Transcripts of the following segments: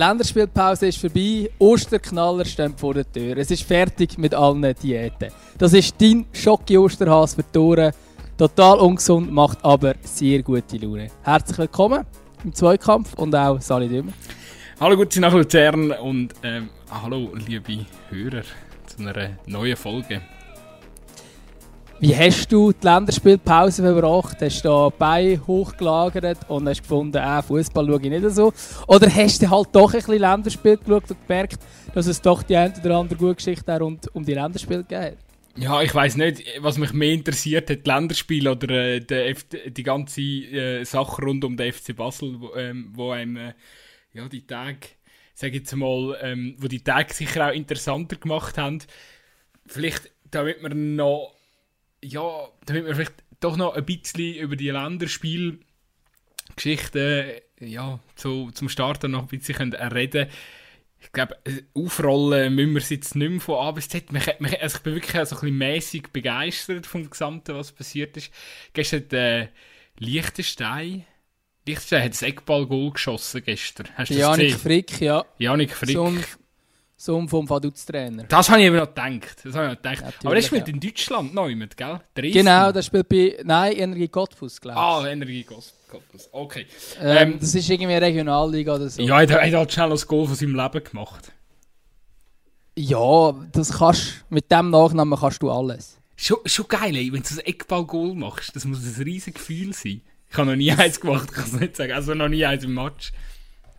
Die Länderspielpause ist vorbei, Osterknaller stehen vor der Tür. Es ist fertig mit allen Diäten. Das ist dein Schocki-Osterhas für die Toren. Total ungesund, macht aber sehr gute Laune. Herzlich willkommen im Zweikampf und auch Sali Dümmer. Hallo gute nach Luzern und ähm, hallo liebe Hörer zu einer neuen Folge. Wie hast du die Länderspielpause verbracht? Hast du da Beine hochgelagert und hast gefunden, äh, Fußball schaue ich nicht so? Oder hast du halt doch ein bisschen Länderspiel geschaut und gemerkt, dass es doch die eine oder andere gute Geschichte rund um die Länderspiele gegeben? Ja, ich weiß nicht, was mich mehr interessiert hat, die Länderspiele oder äh, die, die ganze äh, Sache rund um den FC Basel, wo, ähm, wo einem äh, ja, die Tage, sage jetzt mal, ähm, wo die Tage sicher auch interessanter gemacht haben. Vielleicht, damit man noch ja, damit wir vielleicht doch noch ein bisschen über die Länderspielgeschichte ja, zu, zum Starten noch ein bisschen können reden ich glaube, aufrollen müssen wir es jetzt nicht mehr von A bis Z. Mich, mich, also ich bin wirklich so ein bisschen mäßig begeistert vom Gesamten, was passiert ist. Gestern äh, Liechtenstein. Liechtenstein hat das Eckball-Goal geschossen gestern. Hast du Janik? Frick, ja. Janik Frick. So Sohn vom Vaduz-Trainer. Das habe ich eben noch gedacht. Das habe ich noch gedacht. Natürlich, Aber er spielt ja. in Deutschland neu mit, gell? Dresden. Genau, das spielt bei, nein, Energie Gottfuss, glaube ich. Ah, Energie Gospel. Okay. ähm, ähm, das ist irgendwie eine Regionalliga oder so. Ja, er hat, halt schnell das Goal von seinem Leben gemacht. Ja, das kannst, mit dem Nachnamen kannst du alles. Schon, schon geil, ey, wenn du ein Eckball-Goal machst. Das muss ein riesiges Gefühl sein. Ich habe noch nie eins gemacht, kann es nicht sagen. Also noch nie eins im Match.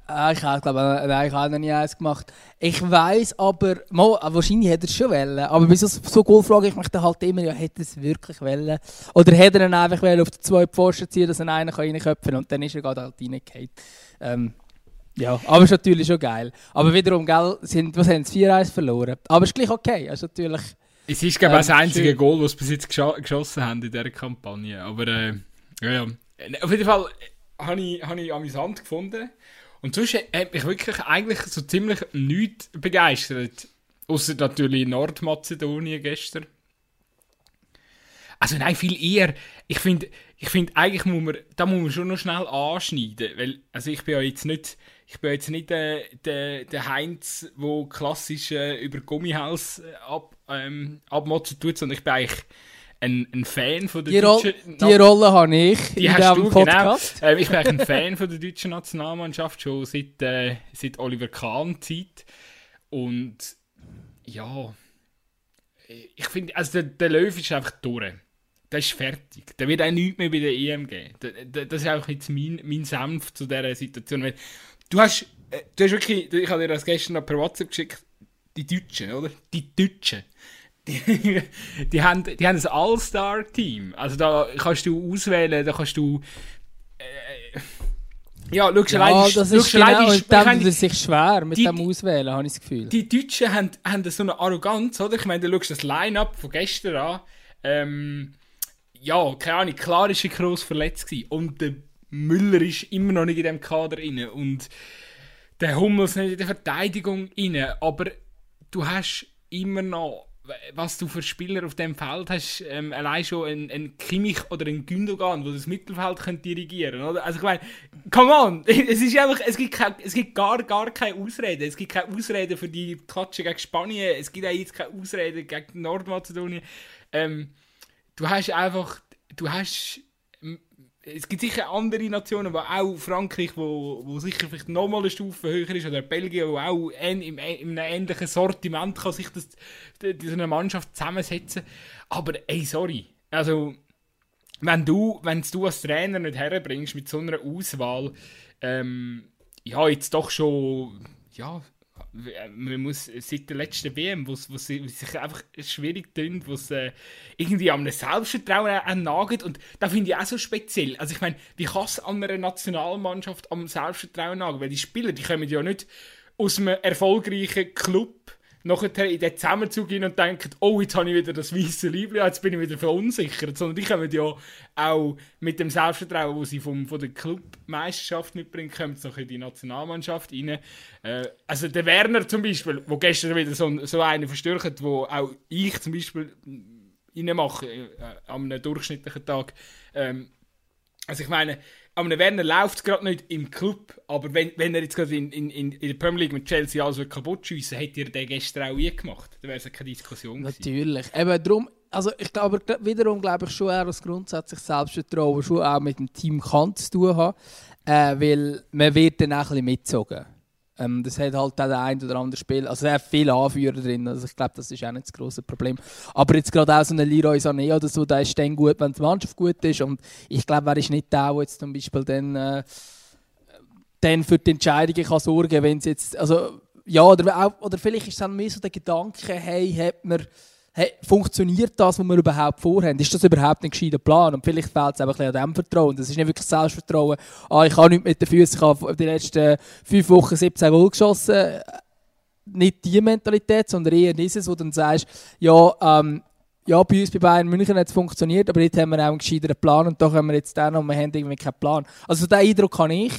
Äh, ich habe, glaube nein, ich habe noch nie eins gemacht. Ich weiß aber, mal, äh, wahrscheinlich hätte er es schon wollen. Aber bei so, so Goal frage ich mich dann halt immer, ja, hätte er es wirklich wollen? Oder hätte er ihn einfach wollen auf die zwei Pfosten ziehen, dass er einen reinköpfen kann und dann ist er gerade halt reingefallen. Ähm, ja, aber ist natürlich schon geil. Aber wiederum, gell, sind, was haben sie, 4-1 verloren. Aber ist gleich okay, also natürlich... Es ist, glaube ich, Ähm, das einzige schön. Goal, das sie bis jetzt gescho geschossen haben in dieser Kampagne. Aber, äh, ja, ja. Auf jeden Fall äh, habe ich, habe ich amüsant gefunden. Und sonst hat mich wirklich eigentlich so ziemlich nichts begeistert. Außer natürlich Nordmazedonien gestern. Also nein, viel eher. Ich finde, ich finde eigentlich muss man, da muss man schon noch schnell anschneiden, weil, also ich bin ja jetzt nicht, ich bin jetzt nicht der, der, der Heinz, wo klassisch äh, über Gummihaus äh, ab, ähm, abmotzen tut, sondern ich bin eigentlich ein, ein Fan von der Die, deutschen... die Rolle habe ich Die in hast du, Podcast. genau. Ich bin ein Fan von der deutschen Nationalmannschaft, schon seit, äh, seit Oliver Kahn-Zeit. Und ja, ich finde, also der, der Löw ist einfach durch. Der ist fertig. Der wird auch nichts mehr bei der EM geben. Das ist auch jetzt mein, mein Senf zu dieser Situation. Du hast, äh, du hast wirklich, ich habe dir das gestern noch per WhatsApp geschickt, die Deutschen, oder? Die Deutschen. Die, die, haben, die haben ein All-Star-Team. Also da kannst du auswählen, da kannst du. Äh, ja, schau Ja, allein das ist genau, und dann tut es sich schwer mit die- dem Auswählen, habe ich das Gefühl. die Deutschen haben, haben so eine Arroganz, oder? Ich meine, du schaust das Line-Up von gestern an. Ähm, ja, keine Ahnung, klar ist der Kroos verletzt gewesen. Und der Müller ist immer noch nicht in dem Kader rein. Und der Hummels nicht in der Verteidigung rein. Aber du hast immer noch, was du für Spieler auf dem Feld hast, ähm, allein schon ein, ein Kimmich oder ein Gündogan, wo das Mittelfeld können dirigieren oder? Also ich meine, come on, es ist einfach, es gibt, kein, es gibt gar, gar keine Ausreden. Es gibt keine Ausreden für die Klatsche gegen Spanien, es gibt auch jetzt keine Ausreden gegen Nordmazedonien. Ähm, du hast einfach, du hast, es gibt sicher andere Nationen, wo auch Frankreich, wo, wo sicher vielleicht nochmal eine Stufe höher ist, oder Belgien, wo auch ähn, im, in einem ähnlichen Sortiment kann sich das, die, die, so Mannschaft zusammensetzen. Aber ey, sorry, also wenn du, wenn du als Trainer nicht herbringst mit so einer Auswahl, ähm, ja, jetzt doch schon, ja, man muss seit der letzten WM, wo es sich einfach schwierig tut, wo es äh, irgendwie an einem Selbstvertrauen auch nagt und da finde ich auch so speziell. Also ich meine, wie kann es an einer Nationalmannschaft am Selbstvertrauen nagen? Weil die Spieler, die kommen ja nicht aus einem erfolgreichen Club nachher in den Zusammenzug gehen und denken, oh, jetzt habe ich wieder das weiße Liebling, jetzt bin ich wieder verunsichert. Sondern die kommen ja auch mit dem Selbstvertrauen, das sie vom, von der Clubmeisterschaft mitbringen, kommen sie noch in die Nationalmannschaft rein. Äh, also der Werner zum Beispiel, wo gestern wieder so, so einen verstärkt, wo auch ich zum Beispiel reinmache, äh, an einem durchschnittlichen Tag. Ähm, also ich meine, am Werner läuft gerade nicht im Club, aber wenn, wenn er jetzt gerade in, in, in der Premier League mit Chelsea alles kaputt schiessen, hätte er den gestern auch gemacht. Da wäre es keine Diskussion Natürlich. Eben darum, also ich glaube, wiederum glaube ich schon eher, dass grundsätzlich Selbstvertrauen schon auch mit dem Team kann zu tun haben, äh, weil man wird dann auch ein bisschen mitgezogen. Ähm, das hat halt auch der ein oder andere Spiel. Also er hat viele Anführer drin. Also ich glaube, das ist auch nicht das große Problem. Aber jetzt gerade auch so ein Leroy Sané oder so, der ist dann gut, wenn die Mannschaft gut ist. Und ich glaube, er ist nicht der, der jetzt zum Beispiel dann, äh, dann für die Entscheidungen kann sorgen kann, wenn es jetzt, also ja, oder, auch, oder vielleicht ist es dann mehr so der Gedanke, hey, hat man hey, funktioniert das, was wir überhaupt vorhaben? Ist das überhaupt ein gescheiter Plan? Und vielleicht fehlt es einfach ein an dem Vertrauen. Das ist nicht wirklich Selbstvertrauen. Ah, ich habe nicht mit den Füßen, ich habe den letzten fünf Wochen 17 Goal geschossen. Nicht die Mentalität, sondern eher dieses, wo du dann sagst, ja, ähm, ja, bei uns bei Bayern München hat es funktioniert, aber jetzt haben wir auch einen gescheiteren Plan und da können wir jetzt dann und wir haben irgendwie keinen Plan. Also diesen Eindruck habe ich,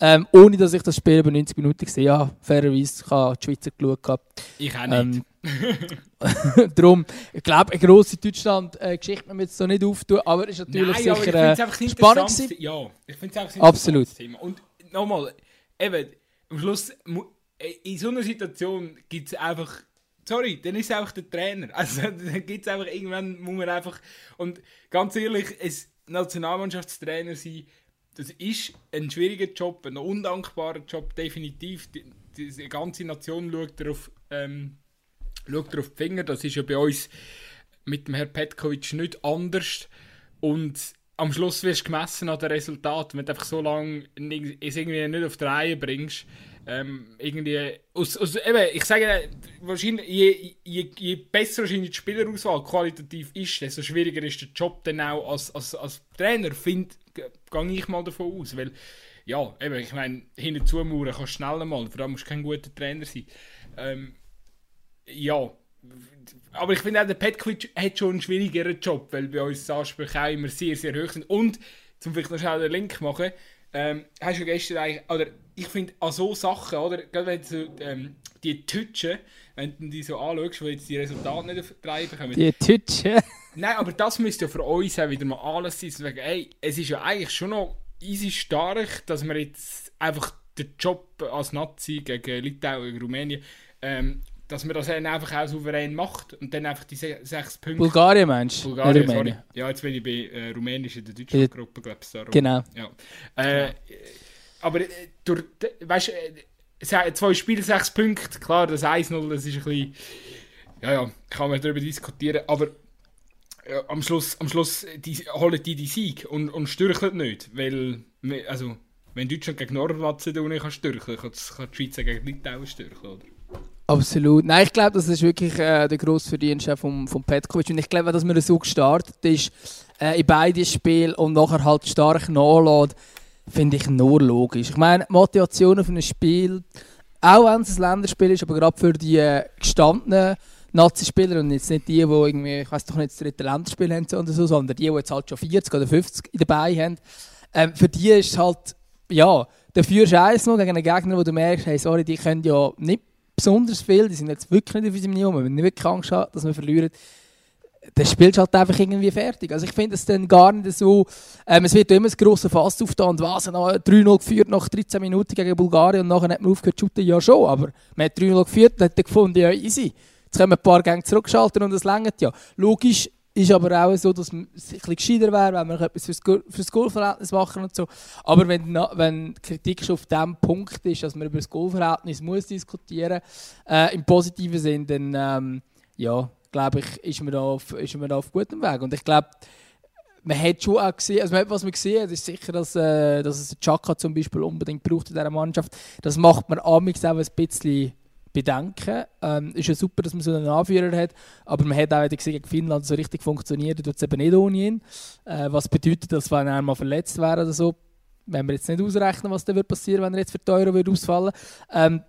ähm, ohne dass ich das Spiel über 90 Minuten gesehen habe. Fairerweise, ich habe die Schweizer geschaut. Ich auch nicht. Ähm, Darum, ich glaube, eine grosse Deutschland-Geschichte müssen wir jetzt so nicht auftun, aber es ist natürlich Nein, sicher äh, spannend. Ja, ich finde es einfach Absolut. Thema. Und nochmal, eben, am Schluss, in so einer Situation gibt es einfach, sorry, dann ist es einfach der Trainer. Also dann gibt es einfach, irgendwann muss man einfach, und ganz ehrlich, es Nationalmannschaftstrainer sein, das ist ein schwieriger Job, ein undankbarer Job, definitiv. Die, die ganze Nation schaut darauf, ähm, schaut auf die Finger. Das ist ja bei uns mit dem Herrn Petkovic nicht anders. Und am Schluss wirst du gemessen an den Resultaten. Wenn du einfach so lange es irgendwie nicht auf die Reihe bringst, ähm, irgendwie, aus, aus, eben, ich sage, wahrscheinlich, je, je, je besser wahrscheinlich die Spielerauswahl qualitativ ist, desto schwieriger ist der Job dann auch als, als, als Trainer, finde gehe ich mal davon aus, weil, ja, eben, ich meine, hinten zumauern kannst du schnell mal, vor allem musst du kein guter Trainer sein. Ähm, ja, aber ich finde auch, der Petkovic hat schon einen schwierigeren Job, weil bei uns die Ansprüche auch immer sehr, sehr hoch sind. Und, zum vielleicht noch schnell den Link machen, ähm, hast du gestern eigentlich, oder ich finde an so Sachen, oder, gerade wenn du ähm, die Tütschen, wenn du die so anschaust, weil jetzt die Resultate nicht auf bekommen. Die Tütschen? Nein, aber das müsste ja für uns auch wieder mal alles sein. Wegen, ey, es ist ja eigentlich schon noch easy stark, dass wir jetzt einfach den Job als Nazi gegen Litauen, gegen Rumänien, ähm, dass man das dann einfach auch souverän macht und dann einfach die se sechs Punkte. Bulgarien meinst du? Bulgarien, sorry. Ja, jetzt bin ich bei äh, Rumänisch in der deutschen äh, Gruppe, glaube ich. Genau. Ja. Äh, aber äh, durch, weißt äh, zwei Spiele, sechs Punkte, klar, das 1-0, das ist ein bisschen. Ja, ja, kann man darüber diskutieren, aber äh, am Schluss, am Schluss die, holen die die Sieg und, und stürcheln nicht, weil, also, wenn Deutschland gegen Nordmazedonien kann stürcheln, kann, kann die Schweiz gegen Litauen stürcheln, oder? Absolut. Nein, ich glaube, das ist wirklich äh, der grosse Verdienst von, von Petkovic. Und ich glaube, dass man so gestartet ist äh, in beiden Spielen und nachher halt stark nachlässt, finde ich nur logisch. Ich meine, Motivation für ein Spiel, auch wenn es ein Länderspiel ist, aber gerade für die äh, gestandenen Nazi-Spieler und jetzt nicht die, die irgendwie, ich weiß doch nicht, das dritte Länderspiel haben oder so, sondern die, die jetzt halt schon 40 oder 50 dabei haben, ähm, für die ist halt, ja, du eins noch gegen einen Gegner, wo du merkst, hey, sorry, die können ja nicht besonders viel, die sind jetzt wirklich nicht auf unserem Niveau, wir haben nicht wirklich Angst haben, dass wir verlieren, dann spielst du halt einfach irgendwie fertig. Also ich finde es dann gar nicht so, ähm, es wird immer ein grosses Fass aufgetan und was, 3-0 geführt nach 13 Minuten gegen Bulgarien und nachher hat man aufgehört zu shooten, ja schon, aber man hat 3-0 geführt und hat gefunden, ja easy. Jetzt können wir ein paar Gänge zurückschalten und das längert ja. Logisch ist aber auch so, dass es ein gescheiter wäre, wenn wir etwas fürs, fürs Goalverhältnis machen und so. Aber wenn, wenn die Kritik schon auf dem Punkt ist, dass man über das Goalverhältnis muss diskutieren äh, im positiven Sinn, dann ähm, ja, glaube ich, ist man, da auf, ist man auf gutem Weg. Und ich glaube, man hat schon auch gesehen, also was man gesehen hat, ist sicher, dass, äh, dass es Chaka zum Beispiel unbedingt braucht in dieser Mannschaft. Das macht man auch ein bisschen bedenken. Ähm, ist ja super, dass man so einen Anführer hat, aber man hat auch gesehen, gegen Finnland so richtig funktioniert, tut es eben nicht ohne ihn. Äh, was bedeutet, dass wenn er mal verletzt wäre oder so, wenn wir jetzt nicht ausrechnen, was da wird passieren, wenn er jetzt für die Euro wird ausfallen. Ähm,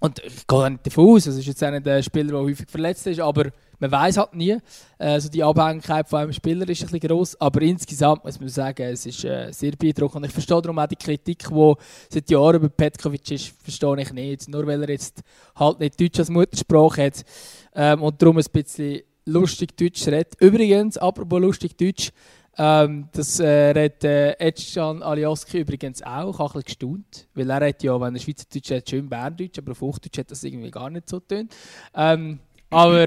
und ich gehe nicht davon aus, es ist jetzt auch nicht ein Spieler, der häufig verletzt ist, aber man weiß halt nie. Also die Abhängigkeit von einem Spieler ist ein bisschen gross, aber insgesamt muss man sagen, es ist äh, sehr beeindruckend. Ich verstehe darum auch die Kritik, die seit Jahren über Petkovic ist, verstehe ich nicht. Nur weil er jetzt halt nicht Deutsch als Muttersprache hat ähm, und darum ein bisschen lustig Deutsch redet. Übrigens, apropos lustig Deutsch, Ähm, das äh, redet äh, Edjan Alioski übrigens auch. Ich habe ein bisschen gestaunt, weil er hat ja, wenn er Schweizerdeutsch hat, schön Berndeutsch, aber auf Hochdeutsch hat das irgendwie gar nicht so getönt. Ähm, aber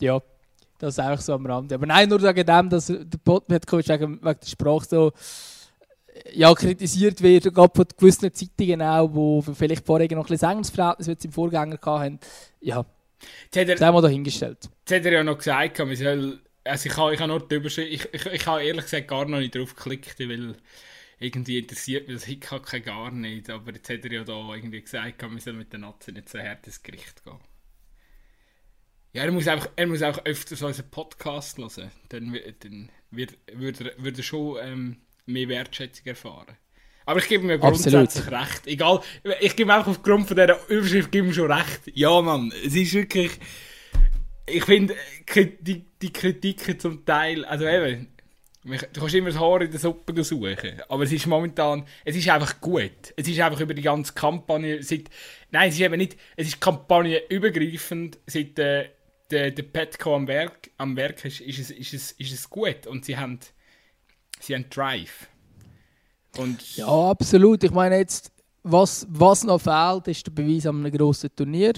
ja, das ist einfach so am Rande. Aber nein, nur wegen dem, dass der Podcast wegen, wegen der Sprache so ja, kritisiert wird, gerade von gewissen Zeitungen auch, wo vielleicht vorher noch ein bisschen Sängungsverhältnis, sie im Vorgänger hatten. Ja, hat das haben wir dahingestellt. jetzt hat er ja noch gesagt, man soll, also ich habe, ich habe nur die Überschrift, ich, ich, ich habe ehrlich gesagt gar noch nicht drauf geklickt, weil irgendwie interessiert mich das Hickhack gar nicht, aber jetzt hat er ja da irgendwie gesagt, man soll mit den Nazis nicht so hart ins Gericht gehen. Ja, er muss einfach, er muss auch öfters unseren Podcast hören, dann, dann wird, er, wird er schon ähm, mehr Wertschätzung erfahren. Aber ich gebe mir Absolut. grundsätzlich recht. Egal, ich gebe einfach aufgrund von dieser Überschrift gebe mir schon recht. Ja, Mann, es ist wirklich. Ich finde, die, die Kritiken zum Teil. Also eben, du kannst immer das Haar in der Suppe suchen. Aber es ist momentan. Es ist einfach gut. Es ist einfach über die ganze Kampagne. Seit, nein, es ist eben nicht. Es ist kampagnenübergreifend. Seit äh, der, der Petco am Werk, am Werk ist, ist, es, ist, es, ist es gut. Und sie haben. Sie haben Drive. Und Ja, absolut. Ich meine jetzt, was, was noch fehlt, ist der Beweis an einem grossen Turnier.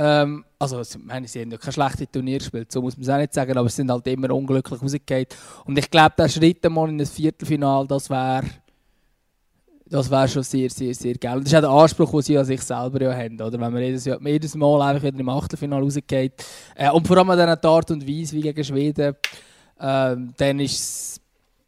Ähm, also, meine, sie haben ja kein schlechtes Turnier gespielt, so muss man es auch nicht sagen, aber sie sind halt immer unglücklich rausgegangen. Und ich glaube, der Schritt einmal in das Viertelfinal, das wäre das wäre schon sehr, sehr, sehr geil. Und das ist auch der Anspruch, den sie an sich selber ja haben, oder? Wenn man jedes, jedes Mal einfach wieder im Achtelfinale rausgeht. Äh, und vor allem an dieser Art und Weise wie gegen Schweden, ähm, dann ist es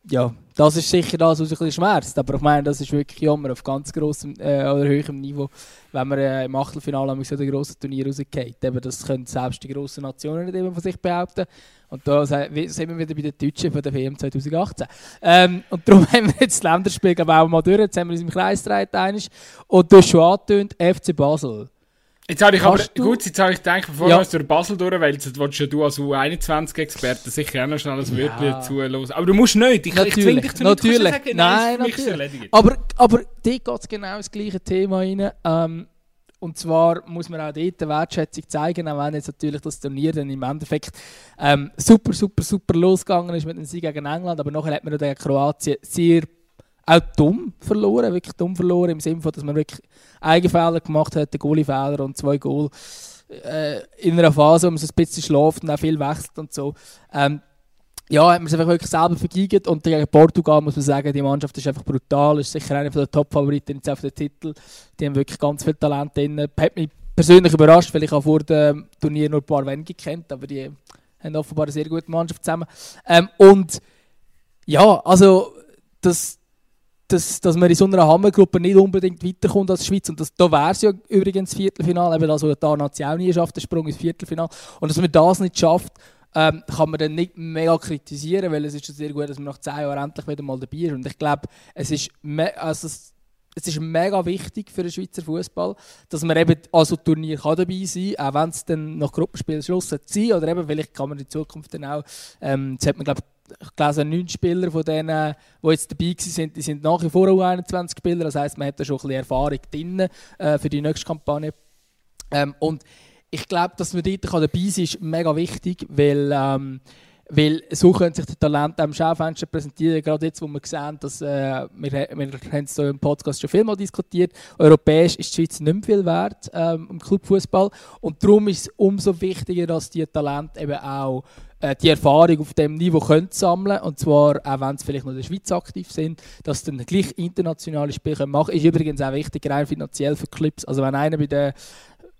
ja, das ist sicher das, was ein bisschen schmerzt. Aber ich meine, das ist wirklich Jammer auf ganz grossem äh, oder höherem Niveau, wenn man äh, im Achtelfinale so einem grossen Turnier rausgeht. Eben, das können selbst die grossen Nationen nicht immer von sich behaupten. Und da sind wir wieder bei den Deutschen von der WM 2018. Ähm, und darum haben wir jetzt das Länderspiel glaube auch mal durch. Jetzt haben wir uns im Kreis gedreht. Und du hast schon angetönt, FC Basel. Jetzt habe ich aber, du- gut, jetzt habe ich gedacht, bevor Ja. wir uns durch Basel durchwälzen, jetzt willst ja du als U21-Experte sicher auch noch schnell ein Ja. Wörtchen zuhören. Aber du musst nicht, ich, ich zwinge dich zu natürlich. ja sagen, Nein, es natürlich. erledigt. Aber, aber dort geht es genau ins gleiche Thema rein. Ähm, und zwar muss man auch dort eine Wertschätzung zeigen, auch wenn jetzt natürlich das Turnier dann im Endeffekt ähm, super, super, super losgegangen ist mit dem Sieg gegen England. Aber nachher hat man dann Kroatien sehr auch dumm verloren, wirklich dumm verloren, im Sinne von, dass man wirklich Eigenfehler gemacht hat, einen Goalie-Fehler und zwei Goal äh, in einer Phase, wo man so ein bisschen schläft und auch viel wechselt und so. Ähm, ja, hat man es einfach wirklich selber vergeigt und gegen Portugal muss man sagen, die Mannschaft ist einfach brutal, ist sicher eine der Top-Favoriten jetzt auf den Titel. Die haben wirklich ganz viel Talent drin. Hat mich persönlich überrascht, weil ich habe vor dem Turnier nur ein paar wenige kennt, aber die haben offenbar eine sehr gute Mannschaft zusammen. Ähm, und ja, also das, dass, dass man in so einer Hammergruppe nicht unbedingt weiterkommt als Schweiz. Und das, da wäre es ja übrigens Viertelfinale, eben das, was der Nazi auch nie schafft, der Sprung ins Viertelfinale. Und dass man das nicht schafft, ähm, kann man dann nicht mega kritisieren, weil es ist schon sehr gut, dass man nach zehn Jahren endlich wieder mal dabei ist. Und ich glaube, es ist, also es, es ist mega wichtig für den Schweizer Fußball, dass man eben an so Turnier kann dabei sein kann, auch wenn es dann nach Gruppenspielen Schluss sein. Oder eben, vielleicht kann man in Zukunft dann auch, ähm, jetzt hat man glaube gelesen, neun Spieler von denen, die jetzt dabei waren, die sind nach wie vor U21 Spieler. Das heisst, man hat da schon ein bisschen Erfahrung drin äh, für die nächste Kampagne. Ähm, und ich glaube, dass man dort dabei sein kann, ist mega wichtig, weil, ähm, weil so können sich die Talente am Schaufenster präsentieren. Gerade jetzt, wo wir sehen, dass äh, wir, wir haben es hier im Podcast schon vielmal diskutiert, europäisch ist die Schweiz nicht mehr viel wert ähm, im Clubfußball. Und darum ist es umso wichtiger, dass die Talente eben auch äh, die Erfahrung auf dem Niveau können sammeln und zwar auch wenn sie vielleicht noch in der Schweiz aktiv sind, dass sie dann gleich internationale Spiele können machen Ist übrigens auch wichtig, rein finanziell für Clubs. Also wenn einer bei der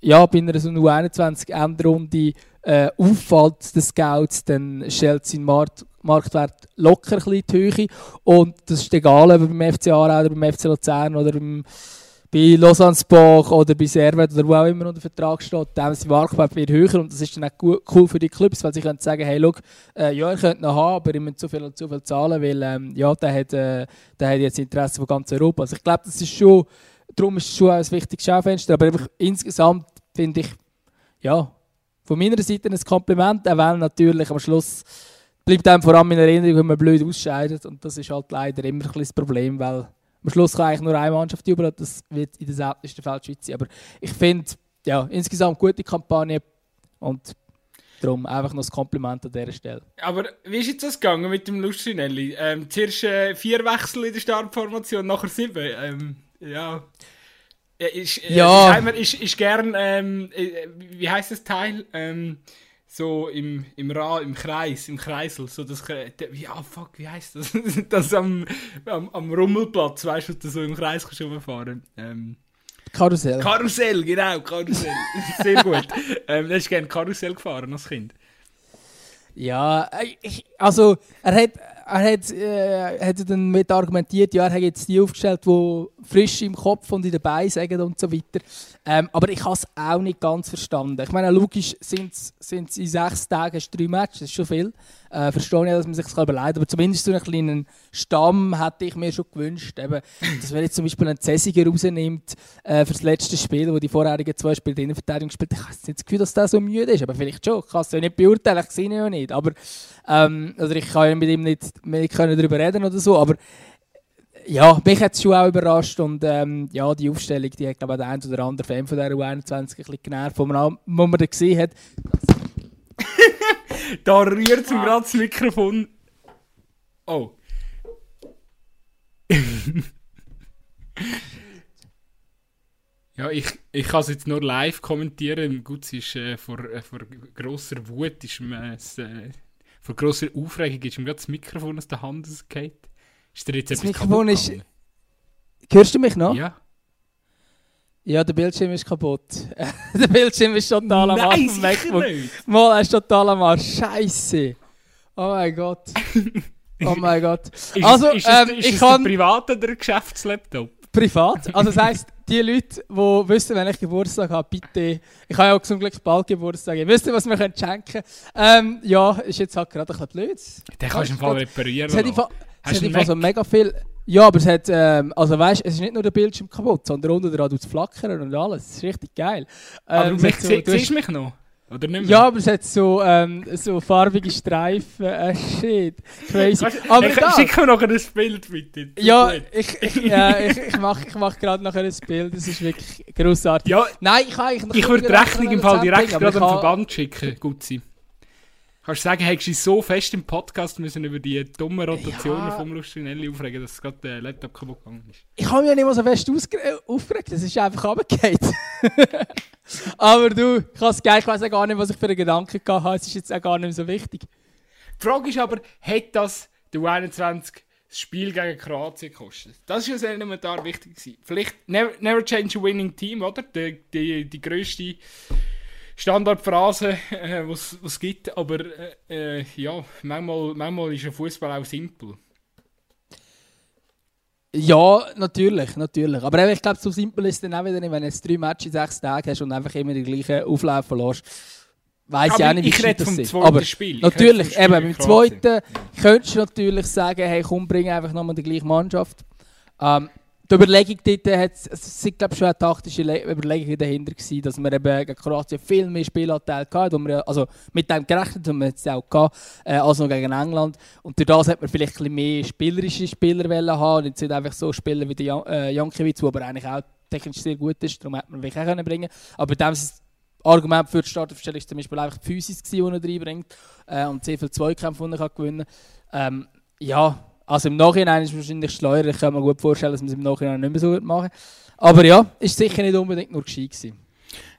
ja, bei einer so U21-Endrunde äh, auffällt, den Scouts, dann stellt sein Markt, Marktwert locker ein bisschen die Höhe. Und das ist egal, ob beim FC Aarau oder beim FC Luzern oder beim, bei Lausanne Sport oder bei Servet oder wo auch immer unter Vertrag steht, ist der Marktwert wird höher und das ist dann auch gu- cool für die Clubs, weil sie können sagen, hey, look, äh, ja, ihr könnt noch haben, aber ihr müsst zu viel und zu viel zahlen, weil ähm, ja, der hat, äh, der hat jetzt Interesse von ganz Europa. Also ich glaube, das ist schon, darum ist es schon ein wichtiges Schaufenster, aber einfach insgesamt finde ich, ja, von meiner Seite ein Kompliment, auch wenn natürlich am Schluss bleibt einem vor allem in Erinnerung, wenn man blöd ausscheidet und das ist halt leider immer ein bisschen das Problem, weil am Schluss kann eigentlich nur eine Mannschaft und das wird in der seltensten die Schweiz sein. Aber ich finde, ja, insgesamt gute Kampagne und Darum einfach noch ein Kompliment an dieser Stelle. Aber wie ist jetzt das gegangen mit dem Lustrinelli? Ähm, zuerst äh, vier Wechsel in der Startformation, nachher sieben. Ähm, ja. Ist, äh, Ja. Ist, ist, ist gern, ähm, äh, wie heißt das Teil? Ähm, so im, im Ra im Kreis, im Kreisel, so das, ja fuck, wie heißt das? das am, am, am Rummelplatz, weißt du, du so im Kreis kannst rumfahren. Ähm, Karussell. Karussell, genau, Karussell. Sehr gut. ähm, du hast gerne Karussell gefahren als Kind. Ja, äh, ich, also er hat, er hat, äh, hat dann mit argumentiert, ja, er hat jetzt die aufgestellt, die frisch im Kopf und in den Beinen sagen und so weiter. Ähm, aber ich habe es auch nicht ganz verstanden. Ich meine, logisch sind es in sechs Tagen drei Matches, das ist schon viel. Äh, verstehe ich, dass man sich das überlegen aber zumindest so einen kleinen Stamm hätte ich mir schon gewünscht. Eben, dass man jetzt zum Beispiel einen Cäsiger rausnimmt äh, für das letzte Spiel, wo die vorherigen zwei Spiele der Innenverteidigung gespielt Ich habe nicht das Gefühl, dass der so müde ist, aber vielleicht schon. Ich kann es ja nicht beurteilen, ich sehe ihn ja nicht. Aber, ähm, also ich kann ja mit ihm nicht, können darüber reden oder so, aber ja, mich hat es schon auch überrascht und ähm, ja, die Aufstellung, die hat glaube ich der ein oder andere Fan von der U21 ein bisschen genervt, wo man, wo man dann gesehen hat, Da rührt zum gerade das Mikrofon. Oh. ja, ich, ich kann es jetzt nur live kommentieren. Gut, es ist äh, vor, äh, vor grosser Wut, ist es, äh, vor grosser Aufregung ist ihm gerade das Mikrofon aus der Hand rausgefallen. Ist dir jetzt Das etwas Mikrofon kaputt ist- hörst du mich noch? Ja. Ja, der Bildschirm ist kaputt. der Bildschirm ist total am Arsch Nein, MacBook. nicht. Mal, er ist total am Arsch. Scheiße. Oh mein Gott. Oh mein Gott. Ist, Also, ist, ähm, ist ich es kann- der private oder der Geschäftslaptop? Privat. Also das heisst, die Leute, die wissen, wenn ich Geburtstag habe, bitte. Ich habe ja auch zum Glück bald Geburtstag. Ihr wisst, was wir können schenken können. Ähm, ja, ist jetzt halt gerade ein bisschen blöd. Den kannst du im Fall reparieren. Es. Fall, es Hast hat du Fall so mega viel. Ja, aber es hat, ähm, also weißt, es ist nicht nur der Bildschirm kaputt, sondern unten dran tut es flackern und alles. Das ist richtig geil. Aber Ähm, du es hat mich, so- sie, du hast- siehst du mich noch? Oder nicht mehr? Ja, aber es hat so, ähm, so farbige Streifen. Äh, shit. Crazy. Du, aber ich, egal. schick mir noch ein Bild bitte. Ja, ich, ich, ja, ich, ich mache ich mach gerade nachher ein Bild. Das ist wirklich grossartig. ja Nein, ich kann noch ich würde die Rechnung im Fall direkt gerade aber ich Verband schicken. Gut sein. Kannst du sagen, hättest du so fest im Podcast müssen über die dummen Rotationen Ja. vom Lustrinelli aufregen, dass gerade der Laptop kaputt gegangen ist. Ich habe mich ja nicht mal so fest aufgeregt, es ist einfach runtergefallen. Aber du, ich, has geil, ich weiß auch gar nicht, was ich für einen Gedanken habe, es ist jetzt auch gar nicht mehr so wichtig. Die Frage ist aber, hat das der U21 das Spiel gegen Kroatien gekostet? Das ist ja elementar wichtig gewesen. Vielleicht never, never change a winning team, oder? Die, die, die grösste Standardphrase, äh, was es gibt. Aber äh, äh, ja, manchmal, manchmal ist ein Fußball auch simpel. Ja, natürlich, natürlich. Aber eben, ich glaube, so simpel ist es dann auch wieder nicht, wenn du jetzt drei Matches in sechs Tagen hast und einfach immer die gleichen Auflaufen lässt. Weiss ich auch nicht, wie ich rede das vom ist. zweiten Aber Spiel. Ich Natürlich, vom eben, Spiel beim zweiten könntest du natürlich sagen, hey, komm, bring einfach nochmal die gleiche Mannschaft. Ähm, die Überlegung dort hat, es sind glaube schon eine taktische Le Überlegung dahinter gewesen, dass wir eben gegen Kroatien viel mehr Spielanteil hatten, wo wir, also mit dem gerechnet haben wir jetzt auch gehabt, äh, als noch gegen England. Und durch das hat man vielleicht ein bisschen mehr spielerische Spieler wollen haben und jetzt nicht einfach so Spieler wie der Jan äh, Jankiewicz, der aber eigentlich auch technisch sehr gut ist, darum hätte man wirklich auch können Aber dem ist Argument für die Startaufstellung ist zum Beispiel einfach die Physis, die er reinbringt äh, und sehr viele Zweikämpfe, die er gewinnen kann. Ähm, ja, also im Nachhinein ist es wahrscheinlich schleuer. Ich kann mir gut vorstellen, dass man es im Nachhinein nicht mehr so gut machen Aber ja, ist sicher nicht unbedingt nur gescheit gewesen.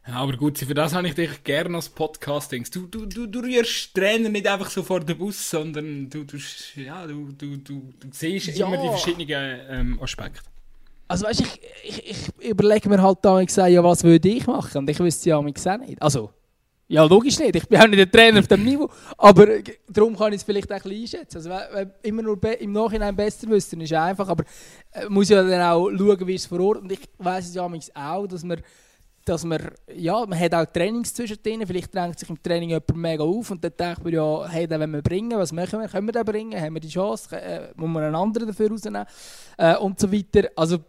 Ja, aber gut, für das habe ich dich gerne als Podcasting. Du, du, du, du rührst Trainer nicht einfach so vor den Bus, sondern du, du, ja, du, du, du, du siehst Ja. immer die verschiedenen ähm, Aspekte. Also weißt, ich, ich, ich überlege mir halt da, ich sage, ja, was würde ich machen? Und ich wüsste ja mich auch nicht. Also, ja, logisch nicht. Ich bin auch nicht der Trainer auf dem Niveau. Aber äh, darum kann ich es vielleicht auch ein bisschen einschätzen. Also, wenn, immer nur im Nachhinein besser wissen, ist einfach. Aber äh, man muss ja dann auch schauen, wie es vor Ort Und ich weiss es ja auch, dass man, dass man, ja, man hat auch Trainings zwischendrin. Vielleicht drängt sich im Training jemand mega auf und dann denkt man ja, hey, den wollen wir bringen. Was machen wir? Können wir den bringen? Haben wir die Chance? Äh, muss man einen anderen dafür rausnehmen? Äh, und so weiter. Also,